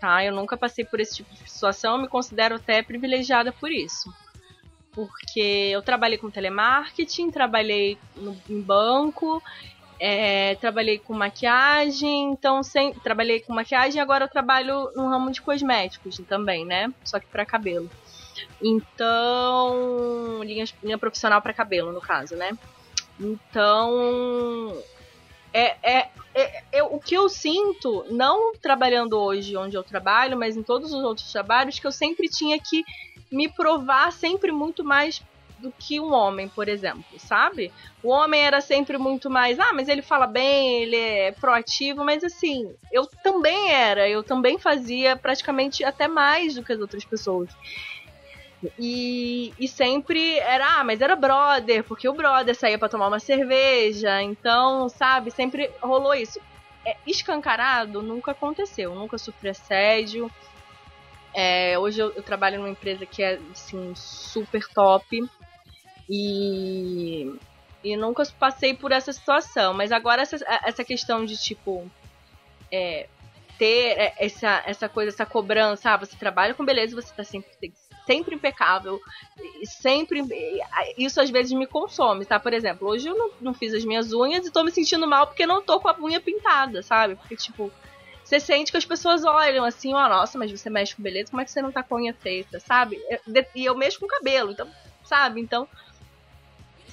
Tá? Eu nunca passei por esse tipo de situação, me considero até privilegiada por isso. Porque eu trabalhei com telemarketing, trabalhei no, em banco é, trabalhei com maquiagem, então sem, trabalhei com maquiagem agora eu trabalho no ramo de cosméticos também, né? Só que para cabelo. Então, linha, linha profissional para cabelo, no caso, né? Então, é, é, é, é, o que eu sinto, não trabalhando hoje onde eu trabalho, mas em todos os outros trabalhos, que eu sempre tinha que me provar sempre muito mais do que um homem, por exemplo, sabe? O homem era sempre muito mais, ah, mas ele fala bem, ele é proativo, mas assim, eu também era, eu também fazia praticamente até mais do que as outras pessoas. E, e sempre era, ah, mas era brother, porque o brother saía para tomar uma cerveja, então, sabe, sempre rolou isso. É, escancarado nunca aconteceu, nunca sofri assédio. É, hoje eu, eu, trabalho numa empresa que é assim, super top. E, e nunca passei por essa situação. Mas agora essa, essa questão de tipo. É, ter é, essa, essa coisa, essa cobrança, ah, você trabalha com beleza, você tá sempre, sempre impecável, sempre. Isso às vezes me consome, tá? Por exemplo, hoje eu não, não fiz as minhas unhas e tô me sentindo mal porque não tô com a unha pintada, sabe? Porque, tipo, você sente que as pessoas olham assim, ó, oh, nossa, mas você mexe com beleza, como é que você não tá com a unha feita, sabe? E eu mexo com cabelo, então, sabe? Então,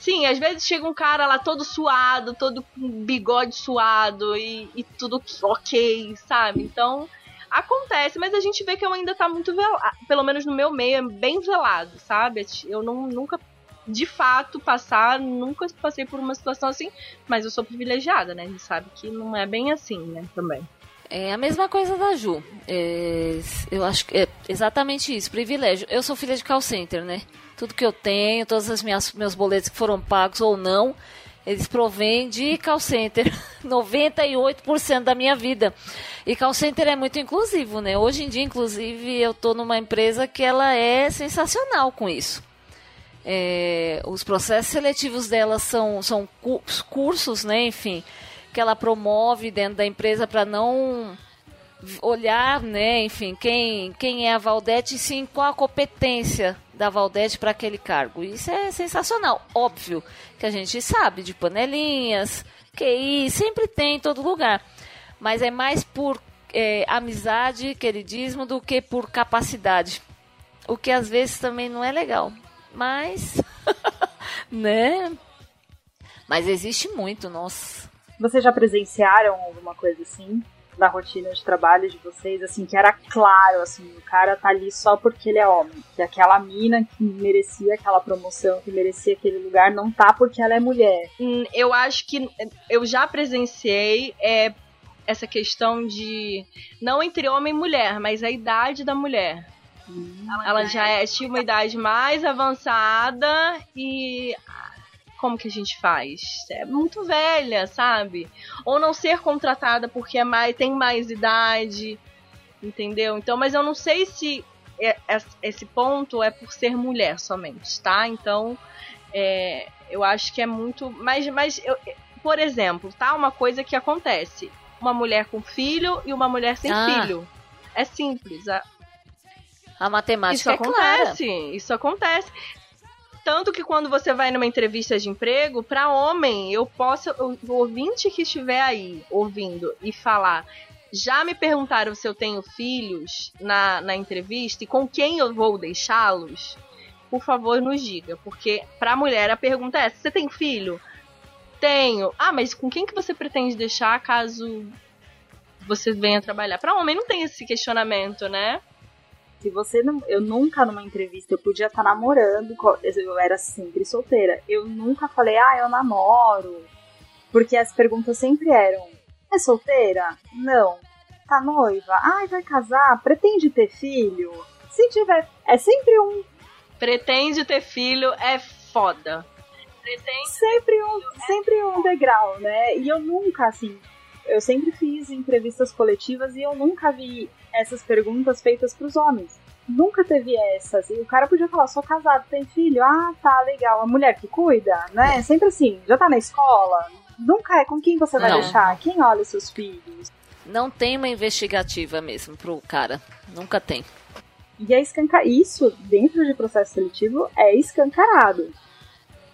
Sim, às vezes chega um cara lá todo suado, todo com bigode suado e, e tudo ok, sabe? Então, acontece, mas a gente vê que eu ainda tá muito velado, pelo menos no meu meio, é bem velado, sabe? Eu não, nunca, de fato, passar, nunca passei por uma situação assim, mas eu sou privilegiada, né? A gente sabe que não é bem assim, né, também. É a mesma coisa da Ju. É, eu acho que é exatamente isso, privilégio. Eu sou filha de call center, né? Tudo que eu tenho, todos os minhas, meus boletos que foram pagos ou não, eles provêm de call center. 98% da minha vida. E call center é muito inclusivo, né? Hoje em dia, inclusive, eu estou numa empresa que ela é sensacional com isso. É, os processos seletivos dela são, são cursos, né? Enfim, que ela promove dentro da empresa para não olhar, né, enfim, quem, quem é a Valdete e sim qual a competência da Valdete para aquele cargo. Isso é sensacional. Óbvio que a gente sabe de panelinhas, QI, sempre tem em todo lugar. Mas é mais por é, amizade, queridismo, do que por capacidade. O que às vezes também não é legal. Mas, né? Mas existe muito, nossa. Vocês já presenciaram alguma coisa assim? Da rotina de trabalho de vocês, assim, que era claro, assim, o cara tá ali só porque ele é homem. Que aquela mina que merecia aquela promoção, que merecia aquele lugar, não tá porque ela é mulher. Hum, eu acho que eu já presenciei é, essa questão de. Não entre homem e mulher, mas a idade da mulher. Hum, ela já é, tinha uma idade mais avançada e como que a gente faz? É muito velha, sabe? Ou não ser contratada porque é mais, tem mais idade, entendeu? Então, mas eu não sei se é, é, esse ponto é por ser mulher somente, tá? Então, é, eu acho que é muito. Mas, mas eu, por exemplo, tá? Uma coisa que acontece: uma mulher com filho e uma mulher sem ah. filho. É simples. A matemática isso é acontece, clara. isso acontece. Tanto que quando você vai numa entrevista de emprego, para homem, eu posso, o ouvinte que estiver aí ouvindo e falar, já me perguntaram se eu tenho filhos na, na entrevista e com quem eu vou deixá-los, por favor nos diga. Porque pra mulher a pergunta é: você tem filho? Tenho. Ah, mas com quem que você pretende deixar caso você venha trabalhar? Pra homem não tem esse questionamento, né? Se você não. Eu nunca numa entrevista, eu podia estar namorando, eu era sempre solteira. Eu nunca falei, ah, eu namoro. Porque as perguntas sempre eram: é solteira? Não. Tá noiva? Ai, vai casar? Pretende ter filho? Se tiver. É sempre um. Pretende ter filho é foda. Pretende sempre um, sempre um degrau, né? E eu nunca, assim, eu sempre fiz entrevistas coletivas e eu nunca vi essas perguntas feitas para os homens. Nunca teve essas. E o cara podia falar, sou casado, tem filho? Ah, tá, legal. A mulher que cuida, né? Sempre assim, já tá na escola? Nunca é com quem você vai Não. deixar? Quem olha seus filhos? Não tem uma investigativa mesmo pro cara. Nunca tem. E é escancar isso dentro de processo seletivo é escancarado.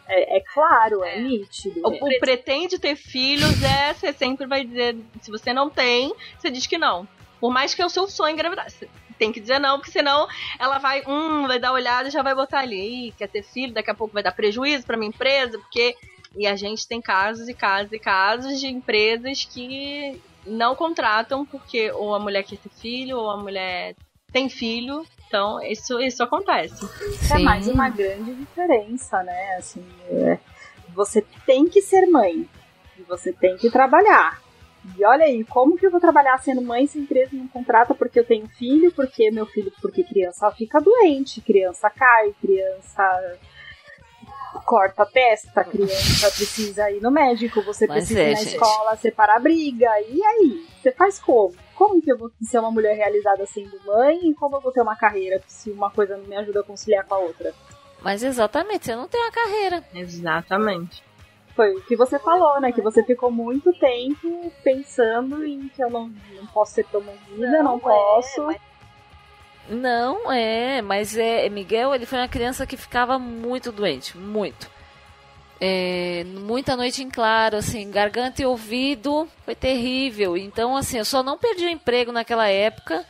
É, é claro, é, nítido. O, o pretende ter filhos é, você sempre vai dizer, se você não tem, você diz que não. Por mais que é o seu sonho engravidar. Você tem que dizer não, porque senão ela vai, hum, vai dar olhada e já vai botar ali, Ih, quer ter filho, daqui a pouco vai dar prejuízo pra minha empresa, porque. E a gente tem casos e casos e casos de empresas que não contratam porque ou a mulher quer ter filho, ou a mulher tem filho. Então, isso, isso acontece. É mais uma grande diferença, né? Assim, é, você tem que ser mãe e você tem que trabalhar. E olha aí, como que eu vou trabalhar sendo mãe se a empresa não contrata porque eu tenho filho, porque meu filho, porque criança fica doente, criança cai, criança corta a testa, criança precisa ir no médico, você Mas precisa é, ir na gente. escola separar a briga. E aí? Você faz como? Como que eu vou ser uma mulher realizada sendo mãe e como eu vou ter uma carreira se uma coisa não me ajuda a conciliar com a outra? Mas exatamente, você não tem uma carreira. Exatamente. Foi o que você falou, né? Que você ficou muito tempo pensando em que eu não, não posso ser promovida, não, posso. Não, é, mas é Miguel, ele foi uma criança que ficava muito doente, muito. É, muita noite em claro, assim, garganta e ouvido, foi terrível. Então, assim, eu só não perdi o emprego naquela época,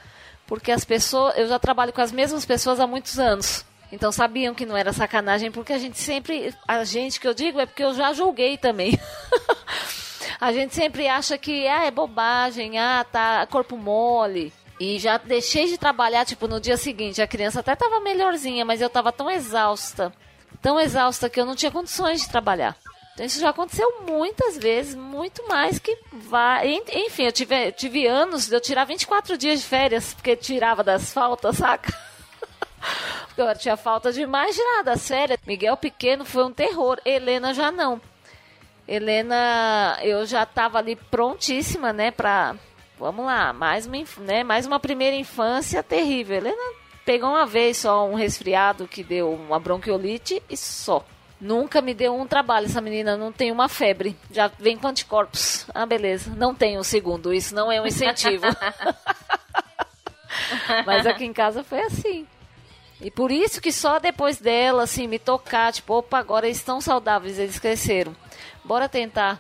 porque as pessoas, eu já trabalho com as mesmas pessoas há muitos anos. Então sabiam que não era sacanagem, porque a gente sempre, a gente que eu digo é porque eu já julguei também. a gente sempre acha que ah, é bobagem, ah, tá corpo mole. E já deixei de trabalhar, tipo, no dia seguinte. A criança até tava melhorzinha, mas eu tava tão exausta, tão exausta que eu não tinha condições de trabalhar. Então isso já aconteceu muitas vezes, muito mais que vai. En- Enfim, eu tive, tive anos de eu tirar 24 dias de férias, porque tirava das faltas, saca? Eu tinha falta demais tirar das férias. Miguel pequeno foi um terror, Helena já não. Helena, eu já tava ali prontíssima, né, pra. Vamos lá, mais uma, né, mais uma primeira infância terrível. Helena pegou uma vez só um resfriado que deu uma bronquiolite e só. Nunca me deu um trabalho. Essa menina não tem uma febre. Já vem com anticorpos. Ah, beleza. Não tem o segundo. Isso não é um incentivo. Mas aqui em casa foi assim. E por isso que só depois dela, assim, me tocar, tipo, opa, agora eles estão saudáveis, eles cresceram. Bora tentar,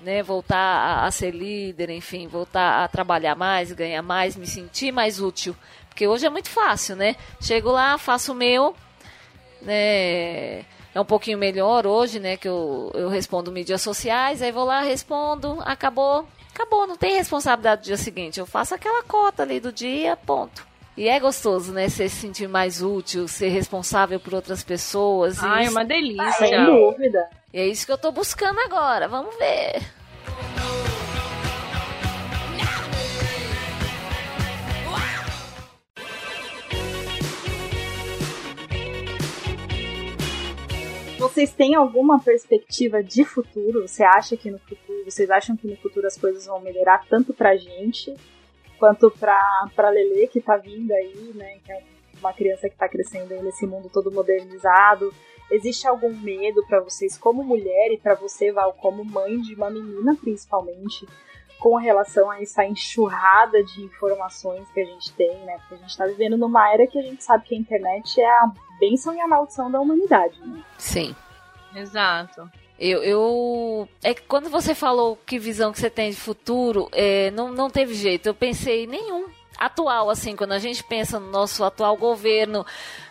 né, voltar a, a ser líder, enfim, voltar a trabalhar mais, ganhar mais, me sentir mais útil. Porque hoje é muito fácil, né? Chego lá, faço o meu, né? É um pouquinho melhor hoje, né? Que eu, eu respondo mídias sociais, aí vou lá, respondo, acabou, acabou, não tem responsabilidade do dia seguinte. Eu faço aquela cota ali do dia, ponto. E é gostoso, né? Você se sentir mais útil, ser responsável por outras pessoas. e Ai, isso- uma delícia. Sem dúvida. E é isso que eu tô buscando agora. Vamos ver. Vocês têm alguma perspectiva de futuro? Você acha que no futuro, vocês acham que no futuro as coisas vão melhorar tanto pra gente quanto pra, pra Lele que tá vindo aí, né? Que é uma criança que tá crescendo aí nesse mundo todo modernizado. Existe algum medo pra vocês como mulher e pra você, Val, como mãe de uma menina principalmente? com relação a essa enxurrada de informações que a gente tem, né? Porque a gente está vivendo numa era que a gente sabe que a internet é a bênção e a maldição da humanidade, né? Sim. Exato. Eu, eu, É que quando você falou que visão que você tem de futuro, é, não, não teve jeito. Eu pensei nenhum. Atual, assim, quando a gente pensa no nosso atual governo,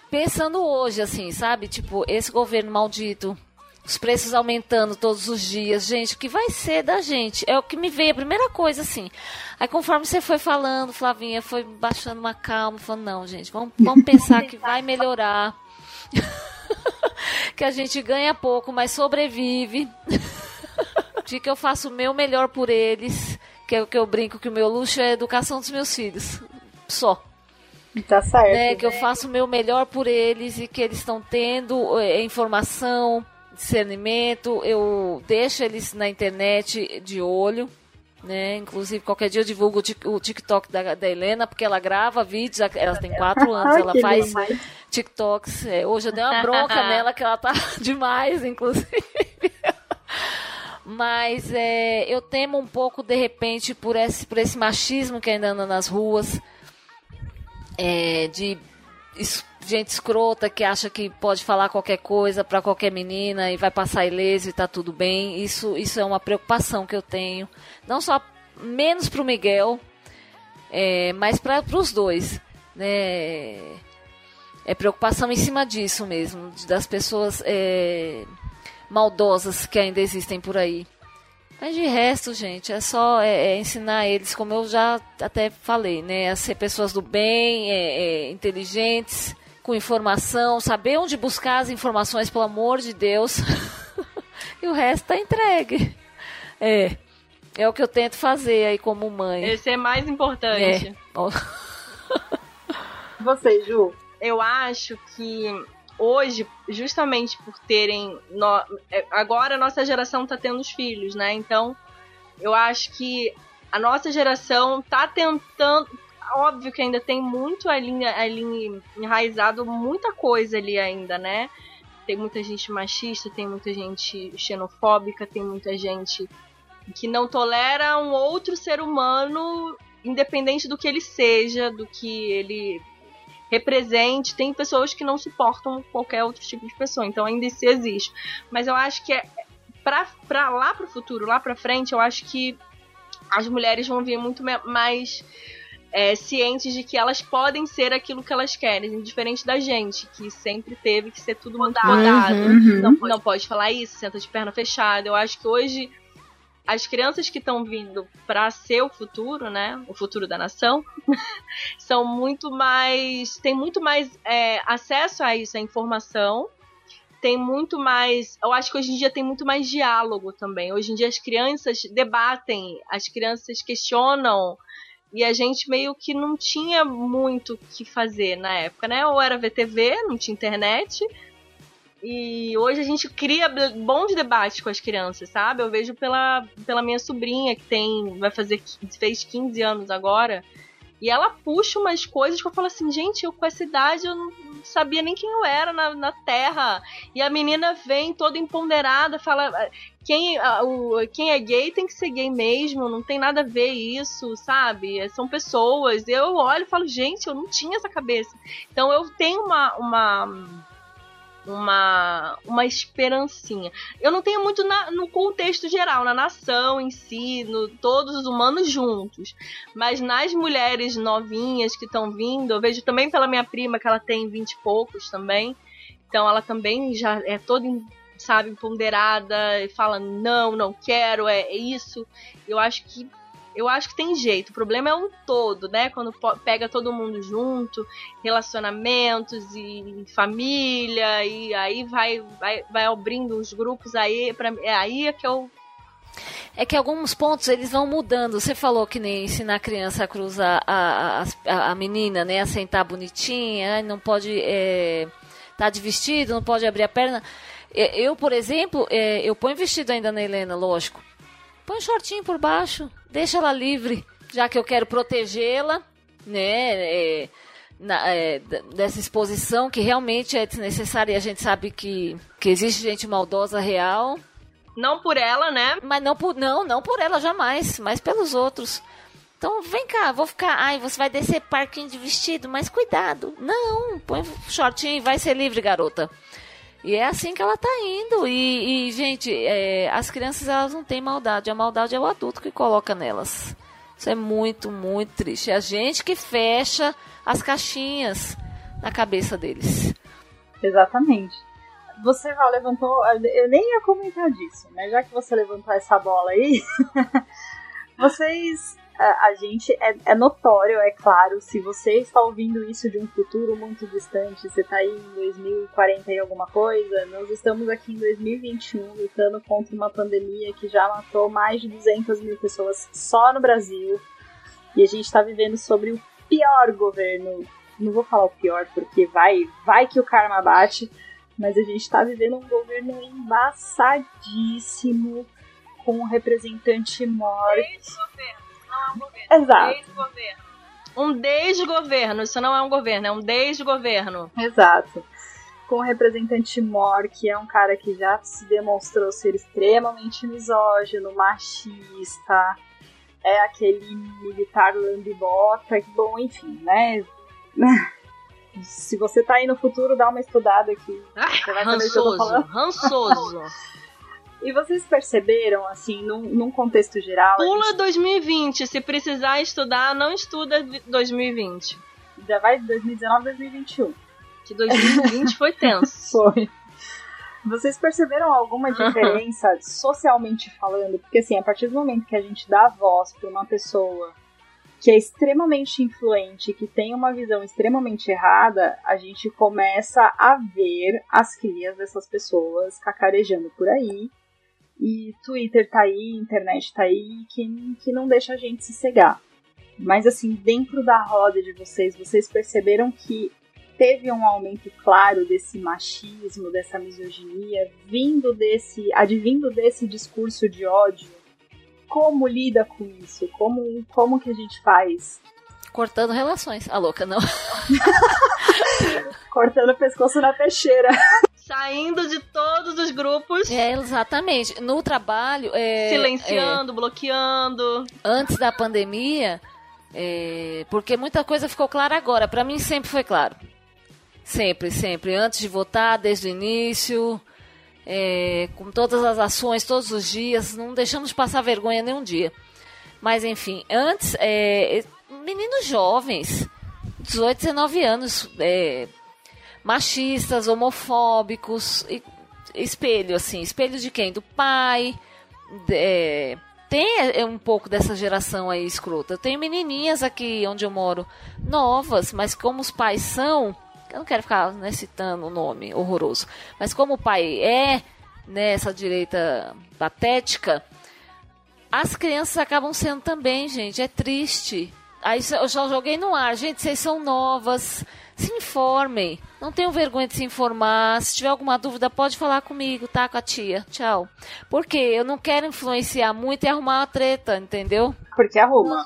pensando hoje, assim, sabe? Tipo, esse governo maldito, os preços aumentando todos os dias. Gente, o que vai ser da gente? É o que me veio a primeira coisa, assim. Aí conforme você foi falando, Flavinha foi baixando uma calma, falando, não, gente, vamos, vamos pensar que vai melhorar. que a gente ganha pouco, mas sobrevive. De que eu faço o meu melhor por eles. Que é o que eu brinco que o meu luxo é a educação dos meus filhos. Só. Tá certo. Né, que eu faço o meu melhor por eles e que eles estão tendo é, informação, discernimento. Eu deixo eles na internet de olho. Né? Inclusive, qualquer dia eu divulgo o TikTok da, da Helena, porque ela grava vídeos, ela tem quatro anos, ela faz demais. TikToks. É, hoje eu dei uma bronca nela, que ela tá demais, inclusive. Mas é, eu temo um pouco, de repente, por esse, por esse machismo que ainda anda nas ruas, é, de gente escrota que acha que pode falar qualquer coisa para qualquer menina e vai passar ileso e tá tudo bem. Isso, isso é uma preocupação que eu tenho. Não só menos para o Miguel, é, mas para os dois. Né? É preocupação em cima disso mesmo, das pessoas é, maldosas que ainda existem por aí. Mas de resto, gente, é só é, é ensinar eles, como eu já até falei, né, a ser pessoas do bem, é, é inteligentes, com informação, saber onde buscar as informações, pelo amor de Deus. e o resto tá entregue. É. É o que eu tento fazer aí como mãe. Esse é mais importante. É. Você, Ju? Eu acho que hoje, justamente por terem. No... É, agora a nossa geração tá tendo os filhos, né? Então, eu acho que a nossa geração tá tentando óbvio que ainda tem muito ali, ali enraizado muita coisa ali ainda, né? Tem muita gente machista, tem muita gente xenofóbica, tem muita gente que não tolera um outro ser humano, independente do que ele seja, do que ele represente. Tem pessoas que não suportam qualquer outro tipo de pessoa, então ainda isso existe. Mas eu acho que é pra, pra lá pro futuro, lá pra frente, eu acho que as mulheres vão vir muito mais é, cientes de que elas podem ser aquilo que elas querem, diferente da gente, que sempre teve que ser tudo muito mudado. Uhum, uhum. Não, pode. não pode falar isso, senta de perna fechada. Eu acho que hoje as crianças que estão vindo para ser o futuro, né, o futuro da nação, são muito mais, tem muito mais é, acesso a isso, a informação, tem muito mais, eu acho que hoje em dia tem muito mais diálogo também. Hoje em dia as crianças debatem, as crianças questionam e a gente meio que não tinha muito o que fazer na época, né? Ou era VTV, não tinha internet. E hoje a gente cria bons debates com as crianças, sabe? Eu vejo pela, pela minha sobrinha, que tem. vai fazer. fez 15 anos agora. E ela puxa umas coisas que eu falo assim, gente, eu com essa idade eu não sabia nem quem eu era na, na Terra. E a menina vem toda empoderada, fala. Quem, o, quem é gay tem que ser gay mesmo, não tem nada a ver isso, sabe? São pessoas. Eu olho e falo, gente, eu não tinha essa cabeça. Então eu tenho uma, uma uma, uma esperancinha. Eu não tenho muito na, no contexto geral, na nação em si, no todos os humanos juntos. Mas nas mulheres novinhas que estão vindo, eu vejo também pela minha prima, que ela tem vinte e poucos também. Então ela também já é toda, sabe, ponderada e fala: não, não quero, é, é isso. Eu acho que eu acho que tem jeito. O problema é um todo, né? Quando pega todo mundo junto, relacionamentos e família, e aí vai, vai, vai abrindo os grupos aí, pra, é aí é que eu é que alguns pontos eles vão mudando. Você falou que nem ensinar a criança a cruzar a, a, a menina, né? A sentar bonitinha, não pode estar é, tá de vestido, não pode abrir a perna. Eu, por exemplo, é, eu ponho vestido ainda na Helena, lógico. Põe um shortinho por baixo, deixa ela livre, já que eu quero protegê-la, né? É, na, é, dessa exposição que realmente é desnecessária e a gente sabe que, que existe gente maldosa real. Não por ela, né? Mas não por, não, não por ela jamais, mas pelos outros. Então vem cá, vou ficar. Ai, você vai descer parquinho de vestido, mas cuidado. Não, põe shortinho e vai ser livre, garota. E é assim que ela tá indo. E, e gente, é, as crianças elas não têm maldade. A maldade é o adulto que coloca nelas. Isso é muito, muito triste. É a gente que fecha as caixinhas na cabeça deles. Exatamente. Você já levantou. Eu nem ia comentar disso, mas já que você levantou essa bola aí, vocês a, gente é, é, notório, é claro, se você está ouvindo isso de um futuro muito distante, você está aí em 2040 e alguma coisa, nós estamos aqui em 2021 lutando contra uma pandemia que já matou mais de 200 mil pessoas só no Brasil. E a gente está vivendo sobre o pior governo. Não vou falar o pior porque vai, vai que o karma bate, mas a gente está vivendo um governo embaçadíssimo com um representante morto não é um governo. Exato. Desgoverno. Um desgoverno, isso não é um governo, é um desgoverno. Exato. Com o representante Mor, que é um cara que já se demonstrou ser extremamente misógino, machista, é aquele militar lambibota, bom, enfim, né? Se você tá aí no futuro, dá uma estudada aqui. Ah, você vai rançoso, rançoso. E vocês perceberam, assim, num, num contexto geral. Pula gente... 2020. Se precisar estudar, não estuda 2020. Já vai de 2019 2021. Que 2020 foi tenso. foi. Vocês perceberam alguma diferença socialmente falando? Porque, assim, a partir do momento que a gente dá voz para uma pessoa que é extremamente influente, que tem uma visão extremamente errada, a gente começa a ver as crias dessas pessoas cacarejando por aí e Twitter tá aí, internet tá aí, que, que não deixa a gente se cegar. Mas assim, dentro da roda de vocês, vocês perceberam que teve um aumento claro desse machismo, dessa misoginia, vindo desse, advindo desse discurso de ódio? Como lida com isso? Como, como que a gente faz? Cortando relações. A louca, não. Cortando o pescoço na peixeira saindo de todos os grupos. É, exatamente. No trabalho. É, silenciando, é, bloqueando. Antes da pandemia, é, porque muita coisa ficou clara agora. Para mim sempre foi claro. Sempre, sempre. Antes de votar, desde o início. É, com todas as ações, todos os dias. Não deixamos passar vergonha nenhum dia. Mas enfim, antes, é, meninos jovens, 18, 19 anos, é, machistas, homofóbicos, e, espelho, assim, espelho de quem? Do pai, é, tem é, um pouco dessa geração aí escrota. Eu tenho menininhas aqui onde eu moro, novas, mas como os pais são, eu não quero ficar né, citando o nome horroroso, mas como o pai é nessa né, direita patética, as crianças acabam sendo também, gente, é triste. Aí eu já joguei no ar, gente, vocês são novas, se informem. Não tenham vergonha de se informar. Se tiver alguma dúvida, pode falar comigo, tá? Com a tia. Tchau. Porque eu não quero influenciar muito e arrumar uma treta, entendeu? Porque arruma.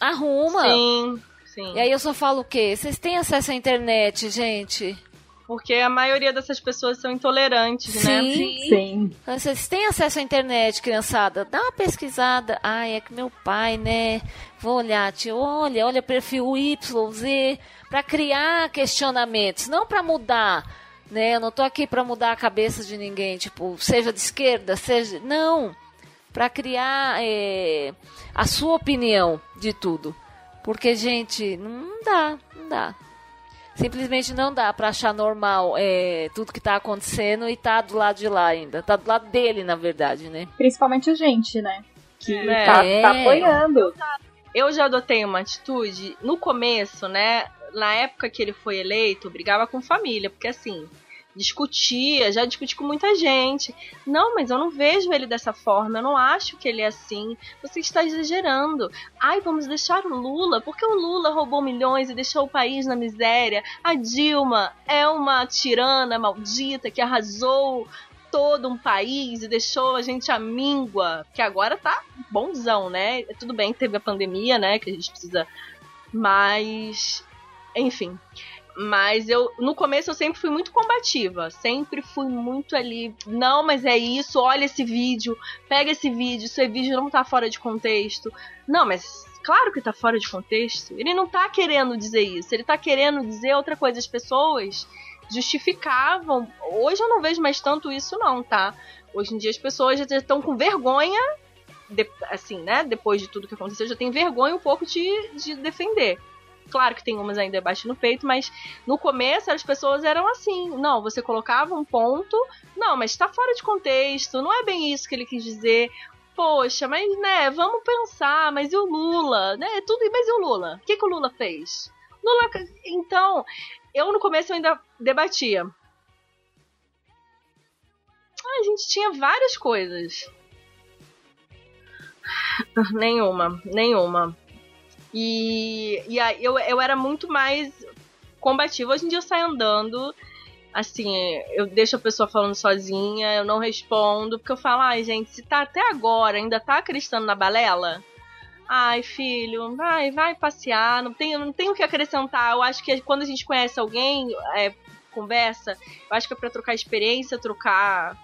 Arruma. Sim, sim. E aí eu só falo o quê? Vocês têm acesso à internet, gente? Porque a maioria dessas pessoas são intolerantes, sim, né? Sim. Sim. Vocês têm acesso à internet, criançada? Dá uma pesquisada. Ai, é que meu pai, né? Vou olhar, tio. Olha, olha perfil YZ para criar questionamentos, não para mudar. Né? Eu não estou aqui para mudar a cabeça de ninguém, tipo, seja de esquerda, seja. Não! Para criar é, a sua opinião de tudo. Porque, gente, não dá, não dá. Simplesmente não dá para achar normal é, tudo que está acontecendo e tá do lado de lá ainda. Tá do lado dele, na verdade, né? Principalmente a gente, né? Que é. tá, tá apoiando. Eu já adotei uma atitude no começo, né? Na época que ele foi eleito, brigava com família, porque assim, discutia, já discuti com muita gente. Não, mas eu não vejo ele dessa forma, eu não acho que ele é assim. Você está exagerando. Ai, vamos deixar o Lula, porque o Lula roubou milhões e deixou o país na miséria. A Dilma é uma tirana maldita que arrasou todo um país e deixou a gente à míngua, que agora tá bonzão, né? Tudo bem, teve a pandemia, né, que a gente precisa mas enfim. Mas eu, no começo, eu sempre fui muito combativa. Sempre fui muito ali. Não, mas é isso, olha esse vídeo, pega esse vídeo, esse vídeo não tá fora de contexto. Não, mas claro que tá fora de contexto. Ele não tá querendo dizer isso, ele tá querendo dizer outra coisa. As pessoas justificavam. Hoje eu não vejo mais tanto isso, não, tá? Hoje em dia as pessoas já estão com vergonha, de, assim, né? Depois de tudo que aconteceu, já tem vergonha um pouco de, de defender. Claro que tem umas ainda baixo no peito, mas no começo as pessoas eram assim. Não, você colocava um ponto, não, mas tá fora de contexto, não é bem isso que ele quis dizer poxa, mas né, vamos pensar, mas e o Lula? Né? Tudo, mas e o Lula? O que, que o Lula fez? Lula. Então, eu no começo eu ainda debatia. Ah, a gente tinha várias coisas. nenhuma, nenhuma. E, e aí eu, eu era muito mais combativa. Hoje em dia eu saio andando assim, eu deixo a pessoa falando sozinha, eu não respondo, porque eu falo, ai, gente, se tá até agora, ainda tá acreditando na balela? Ai, filho, vai, vai passear, não tem, não tem o que acrescentar. Eu acho que quando a gente conhece alguém, é, conversa, eu acho que é pra trocar experiência, trocar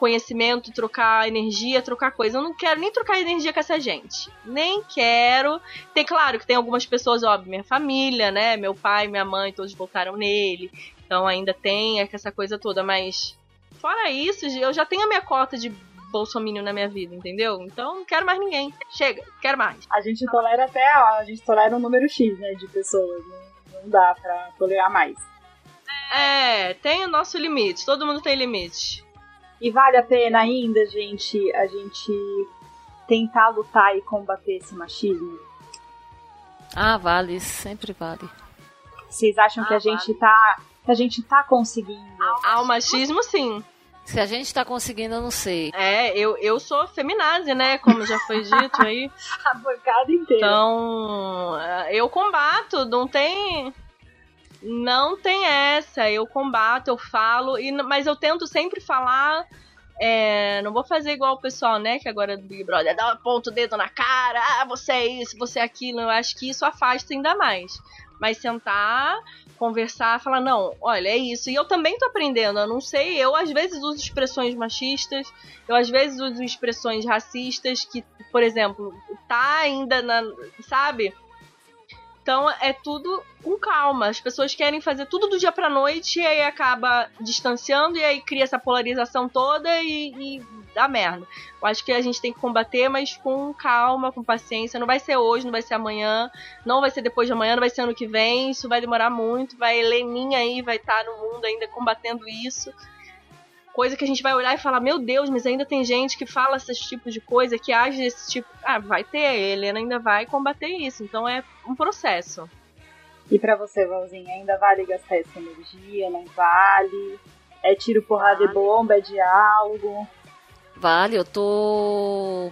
conhecimento, trocar energia, trocar coisa. Eu não quero nem trocar energia com essa gente. Nem quero. Tem, claro que tem algumas pessoas, óbvio, minha família, né? Meu pai, minha mãe, todos voltaram nele. Então ainda tem essa coisa toda, mas fora isso, eu já tenho a minha cota de bolsominion na minha vida, entendeu? Então não quero mais ninguém. Chega, quero mais. A gente tolera até, a gente tolera um número X, né, de pessoas. Não, não dá pra tolerar mais. É, tem o nosso limite. Todo mundo tem limite. E vale a pena ainda, gente, a gente tentar lutar e combater esse machismo? Ah, vale, sempre vale. Vocês acham ah, que a vale. gente tá que a gente tá conseguindo. Ah, o machismo, sim. Se a gente tá conseguindo, eu não sei. É, eu, eu sou feminazi, né? Como já foi dito aí. a bancada inteira. Então, eu combato, não tem. Não tem essa. Eu combato, eu falo, e, mas eu tento sempre falar. É, não vou fazer igual o pessoal, né? Que agora é do Big Brother dá ponto dedo na cara, ah, você é isso, você é aquilo. Eu acho que isso afasta ainda mais. Mas sentar conversar, falar, não, olha, é isso. E eu também tô aprendendo, eu não sei, eu às vezes uso expressões machistas, eu às vezes uso expressões racistas, que, por exemplo, tá ainda na. sabe? Então é tudo com calma. As pessoas querem fazer tudo do dia pra noite e aí acaba distanciando e aí cria essa polarização toda e, e dá merda. Eu acho que a gente tem que combater, mas com calma, com paciência. Não vai ser hoje, não vai ser amanhã, não vai ser depois de amanhã, não vai ser ano que vem. Isso vai demorar muito. Vai Leninha aí, vai estar no mundo ainda combatendo isso coisa que a gente vai olhar e falar, meu Deus, mas ainda tem gente que fala esses tipos de coisa, que age desse tipo. Ah, vai ter, a Helena ainda vai combater isso. Então é um processo. E para você, Valzinha, ainda vale gastar essa energia? Não vale? É tiro, porrada vale. e bomba? É diálogo? Vale, eu tô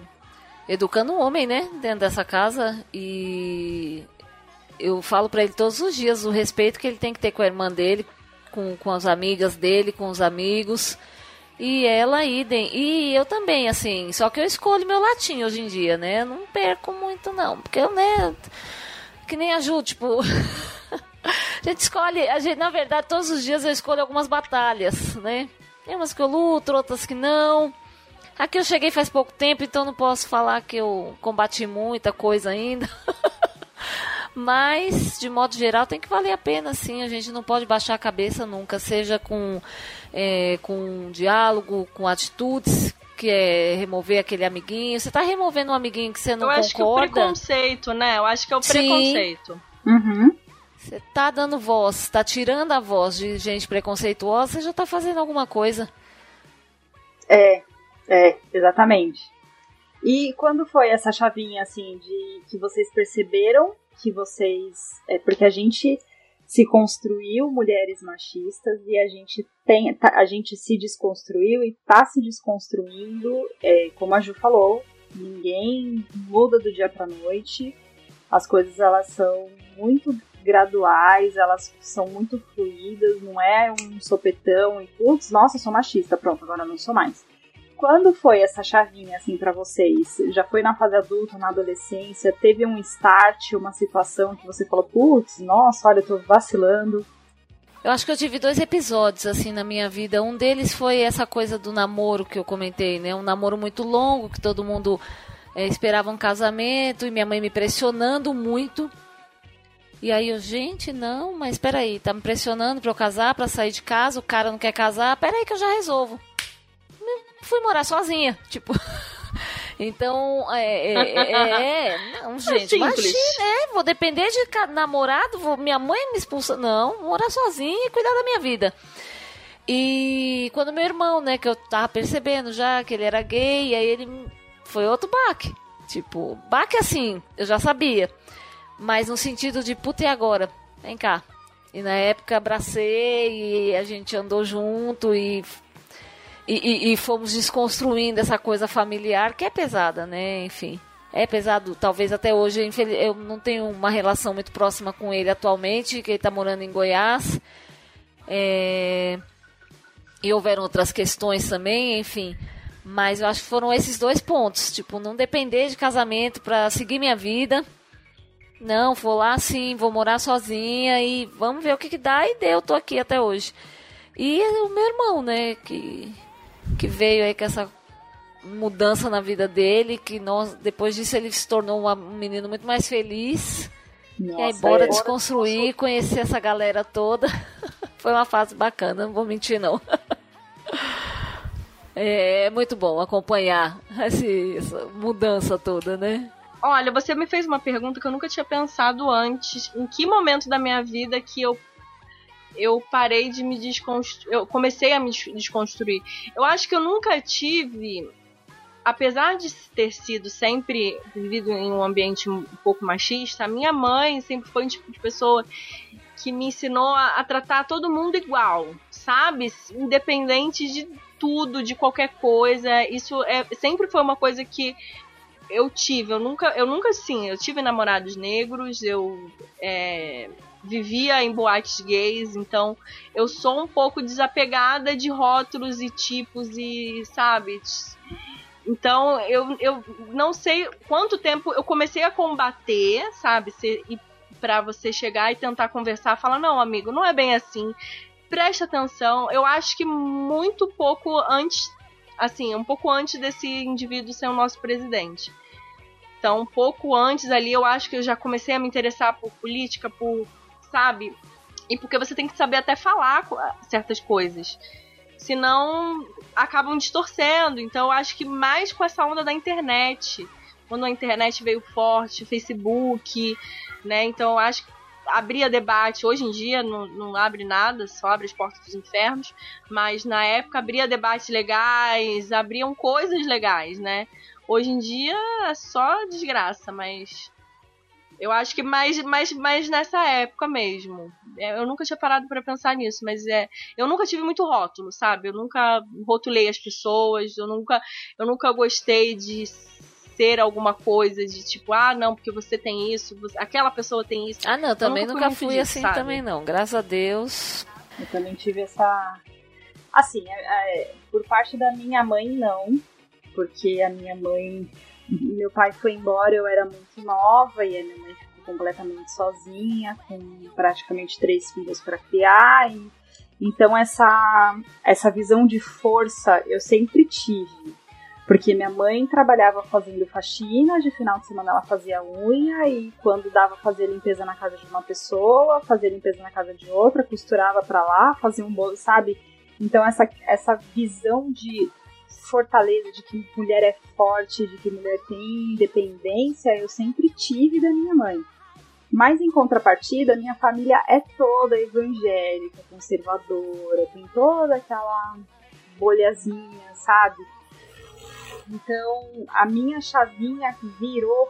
educando um homem, né, dentro dessa casa e eu falo para ele todos os dias o respeito que ele tem que ter com a irmã dele, com, com as amigas dele, com os amigos. E ela idem. E eu também, assim. Só que eu escolho meu latim hoje em dia, né? Eu não perco muito, não. Porque eu, né? Que nem a Ju, tipo. a gente escolhe. A gente, na verdade, todos os dias eu escolho algumas batalhas, né? Tem umas que eu luto, outras que não. Aqui eu cheguei faz pouco tempo, então não posso falar que eu combati muita coisa ainda. Mas, de modo geral, tem que valer a pena, sim. A gente não pode baixar a cabeça nunca, seja com, é, com diálogo, com atitudes, que é remover aquele amiguinho. Você está removendo um amiguinho que você não concorda. Eu acho concorda. que é o preconceito, né? Eu acho que é o preconceito. Uhum. Você está dando voz, está tirando a voz de gente preconceituosa, você já está fazendo alguma coisa. É, é, exatamente. E quando foi essa chavinha, assim, de que vocês perceberam que vocês. É, porque a gente se construiu mulheres machistas e a gente tem tá, a gente se desconstruiu e está se desconstruindo é, como a Ju falou ninguém muda do dia para noite as coisas elas são muito graduais elas são muito fluídas não é um sopetão e putz nossa sou machista pronto agora não sou mais quando foi essa chavinha assim para vocês? Já foi na fase adulta, na adolescência? Teve um start, uma situação que você falou, putz, nossa, olha, eu tô vacilando. Eu acho que eu tive dois episódios assim na minha vida. Um deles foi essa coisa do namoro que eu comentei, né? Um namoro muito longo, que todo mundo é, esperava um casamento e minha mãe me pressionando muito. E aí eu, gente, não, mas peraí, tá me pressionando pra eu casar, pra sair de casa, o cara não quer casar, peraí que eu já resolvo. Fui morar sozinha, tipo. Então, é, é, é, é não, gente, é imagina, é, vou depender de namorado, vou, minha mãe me expulsa, não, morar sozinha e cuidar da minha vida. E quando meu irmão, né, que eu tava percebendo já que ele era gay, aí ele foi outro baque. Tipo, baque assim, eu já sabia. Mas no sentido de, puta, e agora? Vem cá. E na época abracei e a gente andou junto e e, e, e, fomos desconstruindo essa coisa familiar que é pesada, né? Enfim. É pesado, talvez até hoje. Eu não tenho uma relação muito próxima com ele atualmente, que ele está morando em Goiás. É... E houveram outras questões também, enfim. Mas eu acho que foram esses dois pontos. Tipo, não depender de casamento para seguir minha vida. Não, vou lá sim, vou morar sozinha e vamos ver o que, que dá. E deu, tô aqui até hoje. E o meu irmão, né, que que veio aí com essa mudança na vida dele, que nós, depois disso ele se tornou uma, um menino muito mais feliz. Nossa, e aí, bora é, desconstruir, conhecer essa galera toda. Foi uma fase bacana, não vou mentir não. É, é muito bom acompanhar essa mudança toda, né? Olha, você me fez uma pergunta que eu nunca tinha pensado antes. Em que momento da minha vida que eu eu parei de me desconstruir. Eu comecei a me desconstruir. Eu acho que eu nunca tive. Apesar de ter sido sempre vivido em um ambiente um pouco machista, a minha mãe sempre foi um tipo de pessoa que me ensinou a, a tratar todo mundo igual, sabe? Independente de tudo, de qualquer coisa. Isso é, sempre foi uma coisa que eu tive. Eu nunca, eu nunca, sim, eu tive namorados negros, eu é, vivia em boates gays, então eu sou um pouco desapegada de rótulos e tipos e, sabe? Então eu, eu não sei quanto tempo eu comecei a combater, sabe? Se, e para você chegar e tentar conversar, falar: não, amigo, não é bem assim. Preste atenção. Eu acho que muito pouco antes, assim, um pouco antes desse indivíduo ser o nosso presidente. Então, um pouco antes ali, eu acho que eu já comecei a me interessar por política, por sabe? E porque você tem que saber até falar certas coisas. Senão acabam distorcendo. Então eu acho que mais com essa onda da internet. Quando a internet veio forte, Facebook, né? Então eu acho que abria debate. Hoje em dia não, não abre nada, só abre as portas dos infernos. Mas na época abria debates legais, abriam coisas legais, né? Hoje em dia é só desgraça, mas eu acho que mais, mais, mais nessa época mesmo. É, eu nunca tinha parado para pensar nisso, mas é, eu nunca tive muito rótulo, sabe? Eu nunca rotulei as pessoas, eu nunca, eu nunca gostei de ser alguma coisa de tipo, ah, não, porque você tem isso, você, aquela pessoa tem isso. Ah, não, também nunca, nunca fui disso, assim sabe? também não, graças a Deus. Eu também tive essa assim, é, é, por parte da minha mãe não, porque a minha mãe meu pai foi embora, eu era muito nova e a minha mãe ficou completamente sozinha, com praticamente três filhos para criar. E, então essa essa visão de força eu sempre tive, porque minha mãe trabalhava fazendo faxina, de final de semana ela fazia unha e quando dava fazer limpeza na casa de uma pessoa, fazer limpeza na casa de outra, costurava para lá, fazia um bolo, sabe? Então essa essa visão de fortaleza de que mulher é forte, de que mulher tem independência, eu sempre tive da minha mãe. Mas em contrapartida, minha família é toda evangélica, conservadora, tem toda aquela bolhazinha, sabe? Então a minha chavinha virou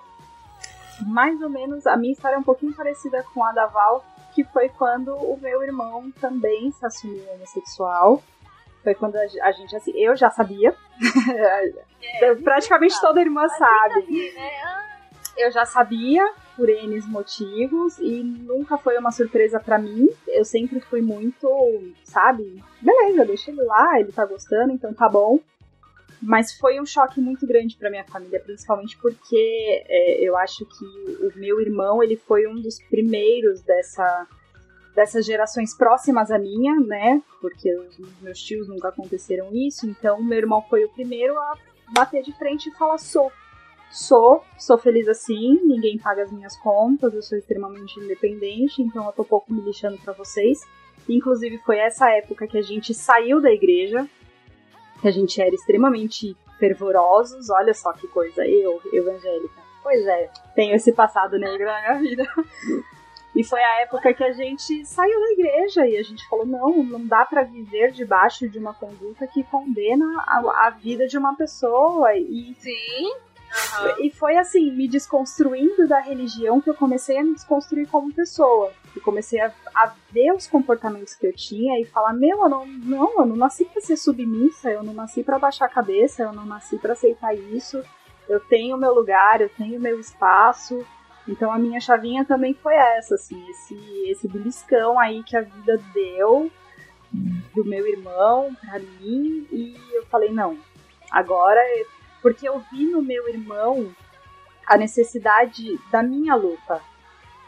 mais ou menos. A minha história é um pouquinho parecida com a da Val, que foi quando o meu irmão também se assumiu homossexual. Foi quando a gente, assim, eu já sabia. É, Praticamente toda irmã sabe. Né? Eu já sabia por N motivos e nunca foi uma surpresa para mim. Eu sempre fui muito, sabe? Beleza, deixa ele lá, ele tá gostando, então tá bom. Mas foi um choque muito grande para minha família, principalmente porque é, eu acho que o meu irmão ele foi um dos primeiros dessa dessas gerações próximas à minha, né? Porque os meus tios nunca aconteceram isso, então meu irmão foi o primeiro a bater de frente e falar sou. Sou, sou feliz assim, ninguém paga as minhas contas, eu sou extremamente independente, então eu tô pouco me lixando para vocês. Inclusive foi essa época que a gente saiu da igreja, que a gente era extremamente fervorosos, olha só que coisa, eu, evangélica. Pois é, tenho esse passado negro na minha vida. E foi a época que a gente saiu da igreja e a gente falou: não, não dá para viver debaixo de uma conduta que condena a, a vida de uma pessoa. E, Sim. Uhum. E foi assim, me desconstruindo da religião que eu comecei a me desconstruir como pessoa. E comecei a, a ver os comportamentos que eu tinha e falar: meu, eu não, não, eu não nasci para ser submissa, eu não nasci para baixar a cabeça, eu não nasci para aceitar isso. Eu tenho meu lugar, eu tenho meu espaço. Então a minha chavinha também foi essa, assim, esse, esse beliscão aí que a vida deu do meu irmão pra mim. E eu falei: não, agora porque eu vi no meu irmão a necessidade da minha luta.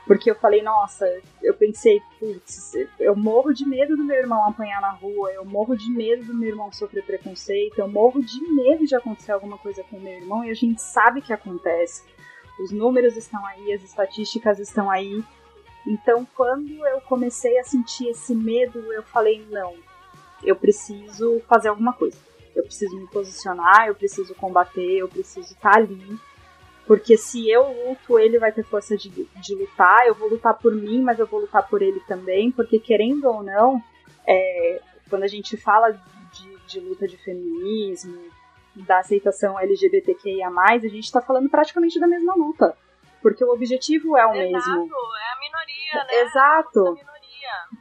Porque eu falei, nossa, eu pensei, putz, eu morro de medo do meu irmão apanhar na rua, eu morro de medo do meu irmão sofrer preconceito, eu morro de medo de acontecer alguma coisa com o meu irmão e a gente sabe que acontece. Os números estão aí, as estatísticas estão aí. Então, quando eu comecei a sentir esse medo, eu falei, não, eu preciso fazer alguma coisa eu preciso me posicionar, eu preciso combater, eu preciso estar tá ali. Porque se eu luto, ele vai ter força de, de lutar, eu vou lutar por mim, mas eu vou lutar por ele também, porque querendo ou não, é, quando a gente fala de, de luta de feminismo, da aceitação LGBTQIA, a gente está falando praticamente da mesma luta. Porque o objetivo é o Exato, mesmo. é a minoria, né? Exato.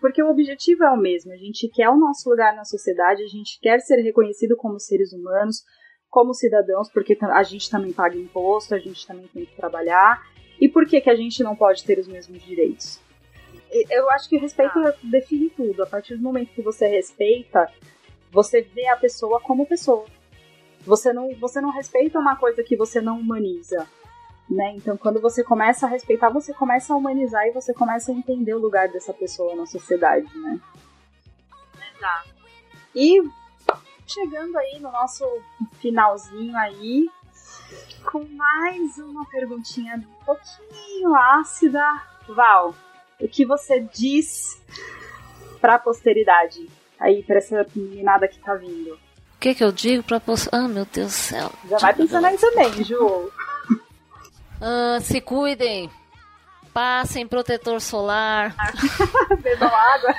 Porque o objetivo é o mesmo. A gente quer o nosso lugar na sociedade, a gente quer ser reconhecido como seres humanos, como cidadãos, porque a gente também paga imposto, a gente também tem que trabalhar. E por que, que a gente não pode ter os mesmos direitos? Eu acho que o respeito ah. define tudo. A partir do momento que você respeita, você vê a pessoa como pessoa. Você não, você não respeita uma coisa que você não humaniza né? Então, quando você começa a respeitar, você começa a humanizar e você começa a entender o lugar dessa pessoa na sociedade, né? Exato. E chegando aí no nosso finalzinho aí, com mais uma perguntinha um pouquinho ácida. Val, o que você diz para a posteridade? Aí, para essa meninada que tá vindo. O que que eu digo pra posteridade? Ah, meu Deus do céu. Já vai pensando aí também, Ju. Uh, se cuidem. Passem protetor solar. Bebam água.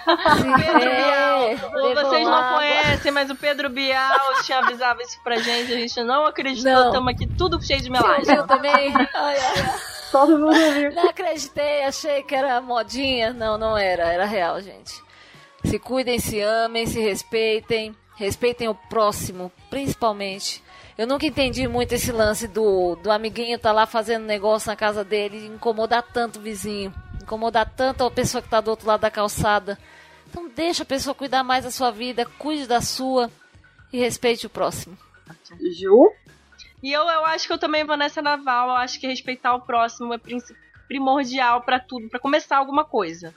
Pedro é, Bial. Vocês não água. conhecem, mas o Pedro Bial tinha avisado isso pra gente. A gente não acreditou. Estamos aqui tudo cheio de melagem. Eu também. Todo mundo viu. Não acreditei, achei que era modinha. Não, não era. Era real, gente. Se cuidem, se amem, se respeitem. Respeitem o próximo, principalmente. Eu nunca entendi muito esse lance do, do amiguinho tá lá fazendo negócio na casa dele e incomodar tanto o vizinho, incomodar tanto a pessoa que tá do outro lado da calçada. Então deixa a pessoa cuidar mais da sua vida, cuide da sua e respeite o próximo. Ju? E eu, eu acho que eu também vou nessa naval. Eu acho que respeitar o próximo é primordial para tudo, para começar alguma coisa.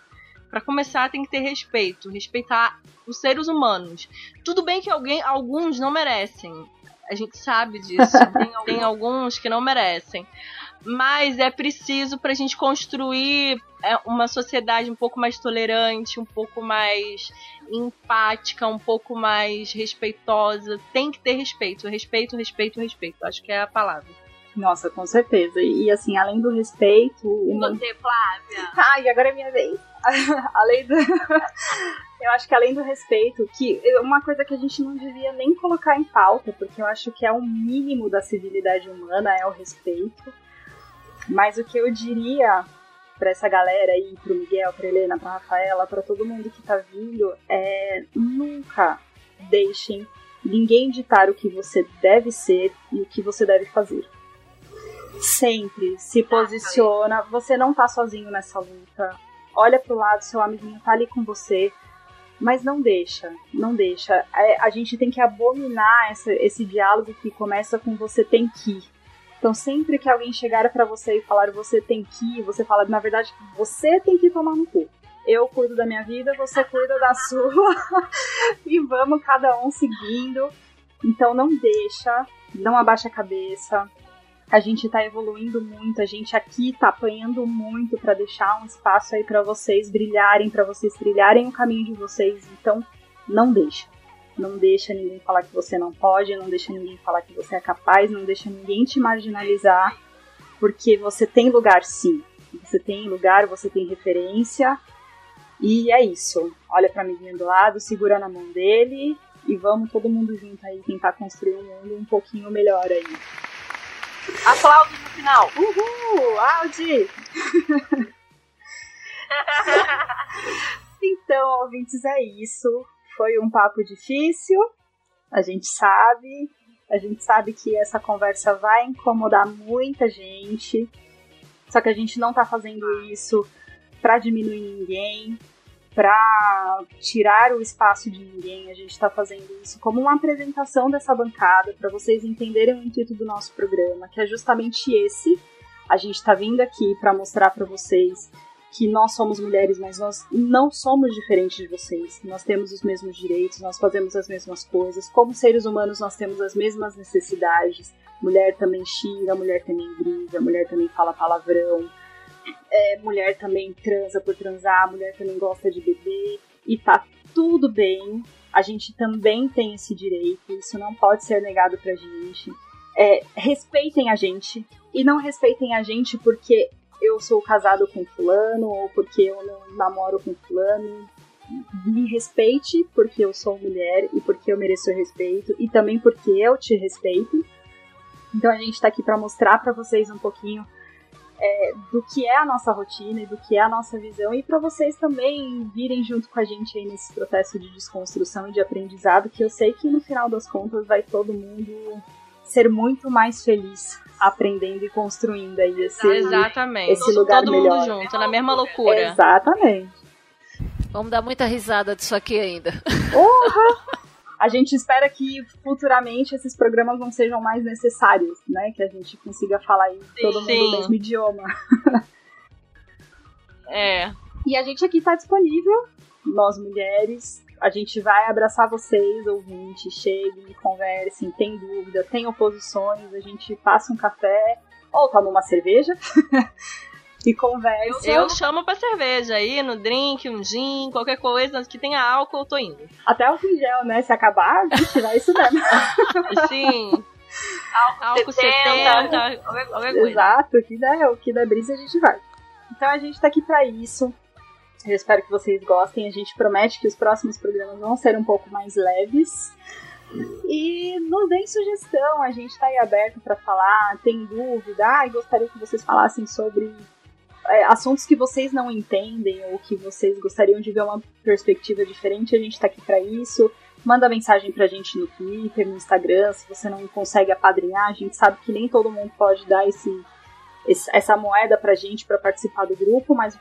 Para começar tem que ter respeito, respeitar os seres humanos. Tudo bem que alguém, alguns não merecem. A gente sabe disso. Tem, tem alguns que não merecem. Mas é preciso para a gente construir é, uma sociedade um pouco mais tolerante, um pouco mais empática, um pouco mais respeitosa. Tem que ter respeito, respeito, respeito, respeito. Acho que é a palavra. Nossa, com certeza. E assim, além do respeito. Uma... Você, Flávia. Ai, agora é minha vez. além do. eu acho que além do respeito, que uma coisa que a gente não devia nem colocar em pauta, porque eu acho que é o mínimo da civilidade humana é o respeito. Mas o que eu diria para essa galera aí, pro Miguel, pra Helena, pra Rafaela, para todo mundo que tá vindo, é nunca deixem ninguém ditar o que você deve ser e o que você deve fazer. Sempre se posiciona, você não tá sozinho nessa luta. Olha pro lado, seu amiguinho tá ali com você Mas não deixa, não deixa. É, a gente tem que abominar essa, esse diálogo que começa com você tem que. Então, sempre que alguém chegar para você e falar você tem que, você fala, na verdade, você tem que tomar no cu. Eu cuido da minha vida, você cuida da sua. e vamos cada um seguindo. Então, não deixa, não abaixa a cabeça. A gente tá evoluindo muito, a gente aqui tá apanhando muito para deixar um espaço aí para vocês brilharem, para vocês trilharem o caminho de vocês. Então, não deixa. Não deixa ninguém falar que você não pode, não deixa ninguém falar que você é capaz, não deixa ninguém te marginalizar, porque você tem lugar sim. Você tem lugar, você tem referência. E é isso. Olha para mim do lado, segura na mão dele e vamos todo mundo junto aí tentar construir um mundo um pouquinho melhor aí. Aplausos no final. Uhul! Audi! então, ouvintes, é isso. Foi um papo difícil, a gente sabe. A gente sabe que essa conversa vai incomodar muita gente. Só que a gente não tá fazendo isso para diminuir ninguém, para tirar o espaço de ninguém. A gente está fazendo isso como uma apresentação dessa bancada para vocês entenderem o intuito do nosso programa, que é justamente esse. A gente está vindo aqui para mostrar para vocês que nós somos mulheres, mas nós não somos diferentes de vocês. Nós temos os mesmos direitos, nós fazemos as mesmas coisas. Como seres humanos, nós temos as mesmas necessidades. Mulher também xinga, mulher também briga, mulher também fala palavrão é, mulher também transa por transar, mulher também gosta de beber, e tá tudo bem. A gente também tem esse direito, isso não pode ser negado pra gente. É, respeitem a gente, e não respeitem a gente porque eu sou casado com fulano, ou porque eu não namoro com fulano. Me respeite porque eu sou mulher e porque eu mereço respeito, e também porque eu te respeito. Então a gente tá aqui para mostrar para vocês um pouquinho é, do que é a nossa rotina e do que é a nossa visão, e para vocês também virem junto com a gente aí nesse processo de desconstrução e de aprendizado, que eu sei que no final das contas vai todo mundo ser muito mais feliz aprendendo e construindo aí esse, Exatamente. esse lugar todo melhor. mundo junto, na mesma loucura. Exatamente. Vamos dar muita risada disso aqui ainda. Porra! a gente espera que futuramente esses programas não sejam mais necessários, né? Que a gente consiga falar aí todo mundo Sim. o mesmo idioma. É. E a gente aqui tá disponível, nós mulheres. A gente vai abraçar vocês, ouvintes. Cheguem, conversem, tem dúvida, tem oposições. A gente passa um café ou toma uma cerveja e conversa. Eu chamo pra cerveja aí, no drink, um gin, qualquer coisa que tenha álcool, eu tô indo. Até o gel, né? Se acabar, a gente vai isso mesmo. Sim. álcool 70, qualquer, qualquer coisa. Exato, o que der, o que der brisa a gente vai. Então a gente tá aqui pra isso. Eu espero que vocês gostem. A gente promete que os próximos programas vão ser um pouco mais leves. E nos deem sugestão, a gente tá aí aberto pra falar, tem dúvida, ah, gostaria que vocês falassem sobre é, assuntos que vocês não entendem ou que vocês gostariam de ver uma perspectiva diferente, a gente tá aqui pra isso. Manda mensagem pra gente no Twitter, no Instagram, se você não consegue apadrinhar, a gente sabe que nem todo mundo pode dar esse, esse- essa moeda pra gente pra participar do grupo, mas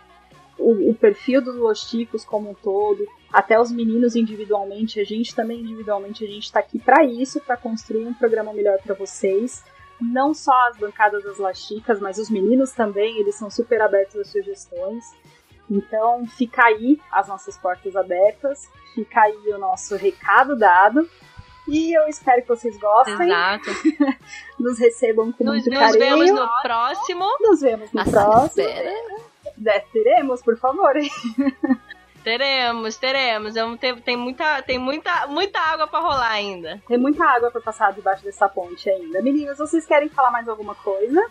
o, o perfil dos Los Ticos como um todo, até os meninos individualmente, a gente também individualmente, a gente tá aqui pra isso, pra construir um programa melhor pra vocês. Não só as bancadas das Lasticas, mas os meninos também, eles são super abertos às sugestões. Então, fica aí as nossas portas abertas, fica aí o nosso recado dado. E eu espero que vocês gostem, Exato. nos recebam com Nos, muito nos carinho. vemos no próximo. Nos vemos no Assim, próximo. espera. Teremos, por favor. Teremos, teremos. Eu, tem, tem, muita, tem muita, muita água pra rolar ainda. Tem muita água pra passar debaixo dessa ponte ainda. Meninas, vocês querem falar mais alguma coisa?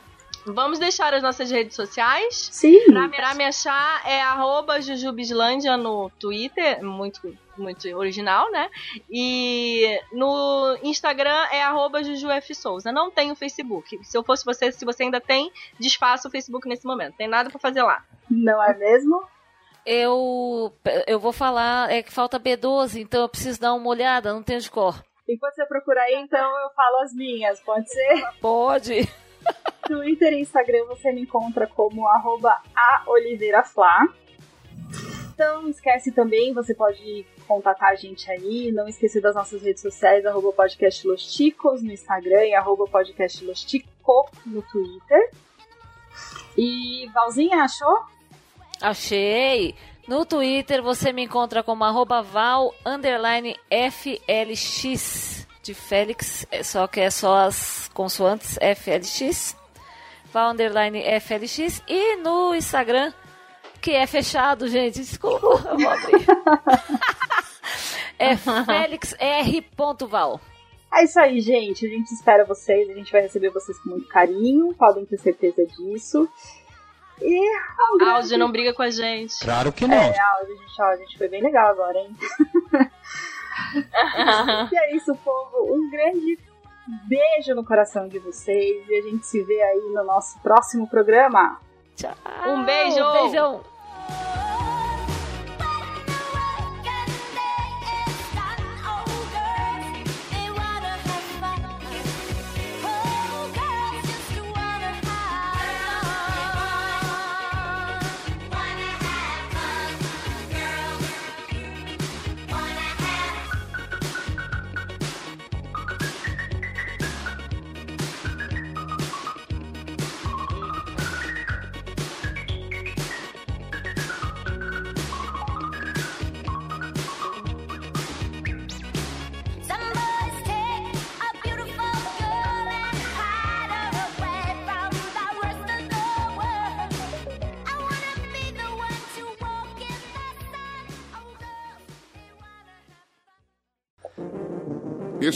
Vamos deixar as nossas redes sociais. Sim. Pra, pra me achar é arroba Jujubislândia no Twitter, muito, muito original, né? E no Instagram é arroba JujuFSouza. Não tem o Facebook. Se eu fosse você, se você ainda tem, desfaça o Facebook nesse momento. Tem nada pra fazer lá. Não é mesmo? Eu, eu vou falar, é que falta B12, então eu preciso dar uma olhada, não tenho de cor. Enquanto você procura aí, então eu falo as minhas, pode ser? Pode. Twitter e Instagram você me encontra como arroba aoliveiraflá. Então, esquece também, você pode contatar a gente aí. Não esqueça das nossas redes sociais, arroba podcast Los Ticos no Instagram e arroba podcast Los Tico no Twitter. E Valzinha, achou? Achei! No Twitter você me encontra como arroba val FLX de Félix, é só que é só as consoantes FLX. Val FLX. E no Instagram, que é fechado, gente, desculpa, eu vou abrir. é FélixR.val. É isso aí, gente. A gente espera vocês, a gente vai receber vocês com muito carinho, podem ter certeza disso. E. Um grande... Áudio não briga com a gente. Claro que não. É, áudio, gente, ó, a gente foi bem legal agora, hein? e é isso, povo. Um grande beijo no coração de vocês e a gente se vê aí no nosso próximo programa. Tchau. Um beijo. Um beijão.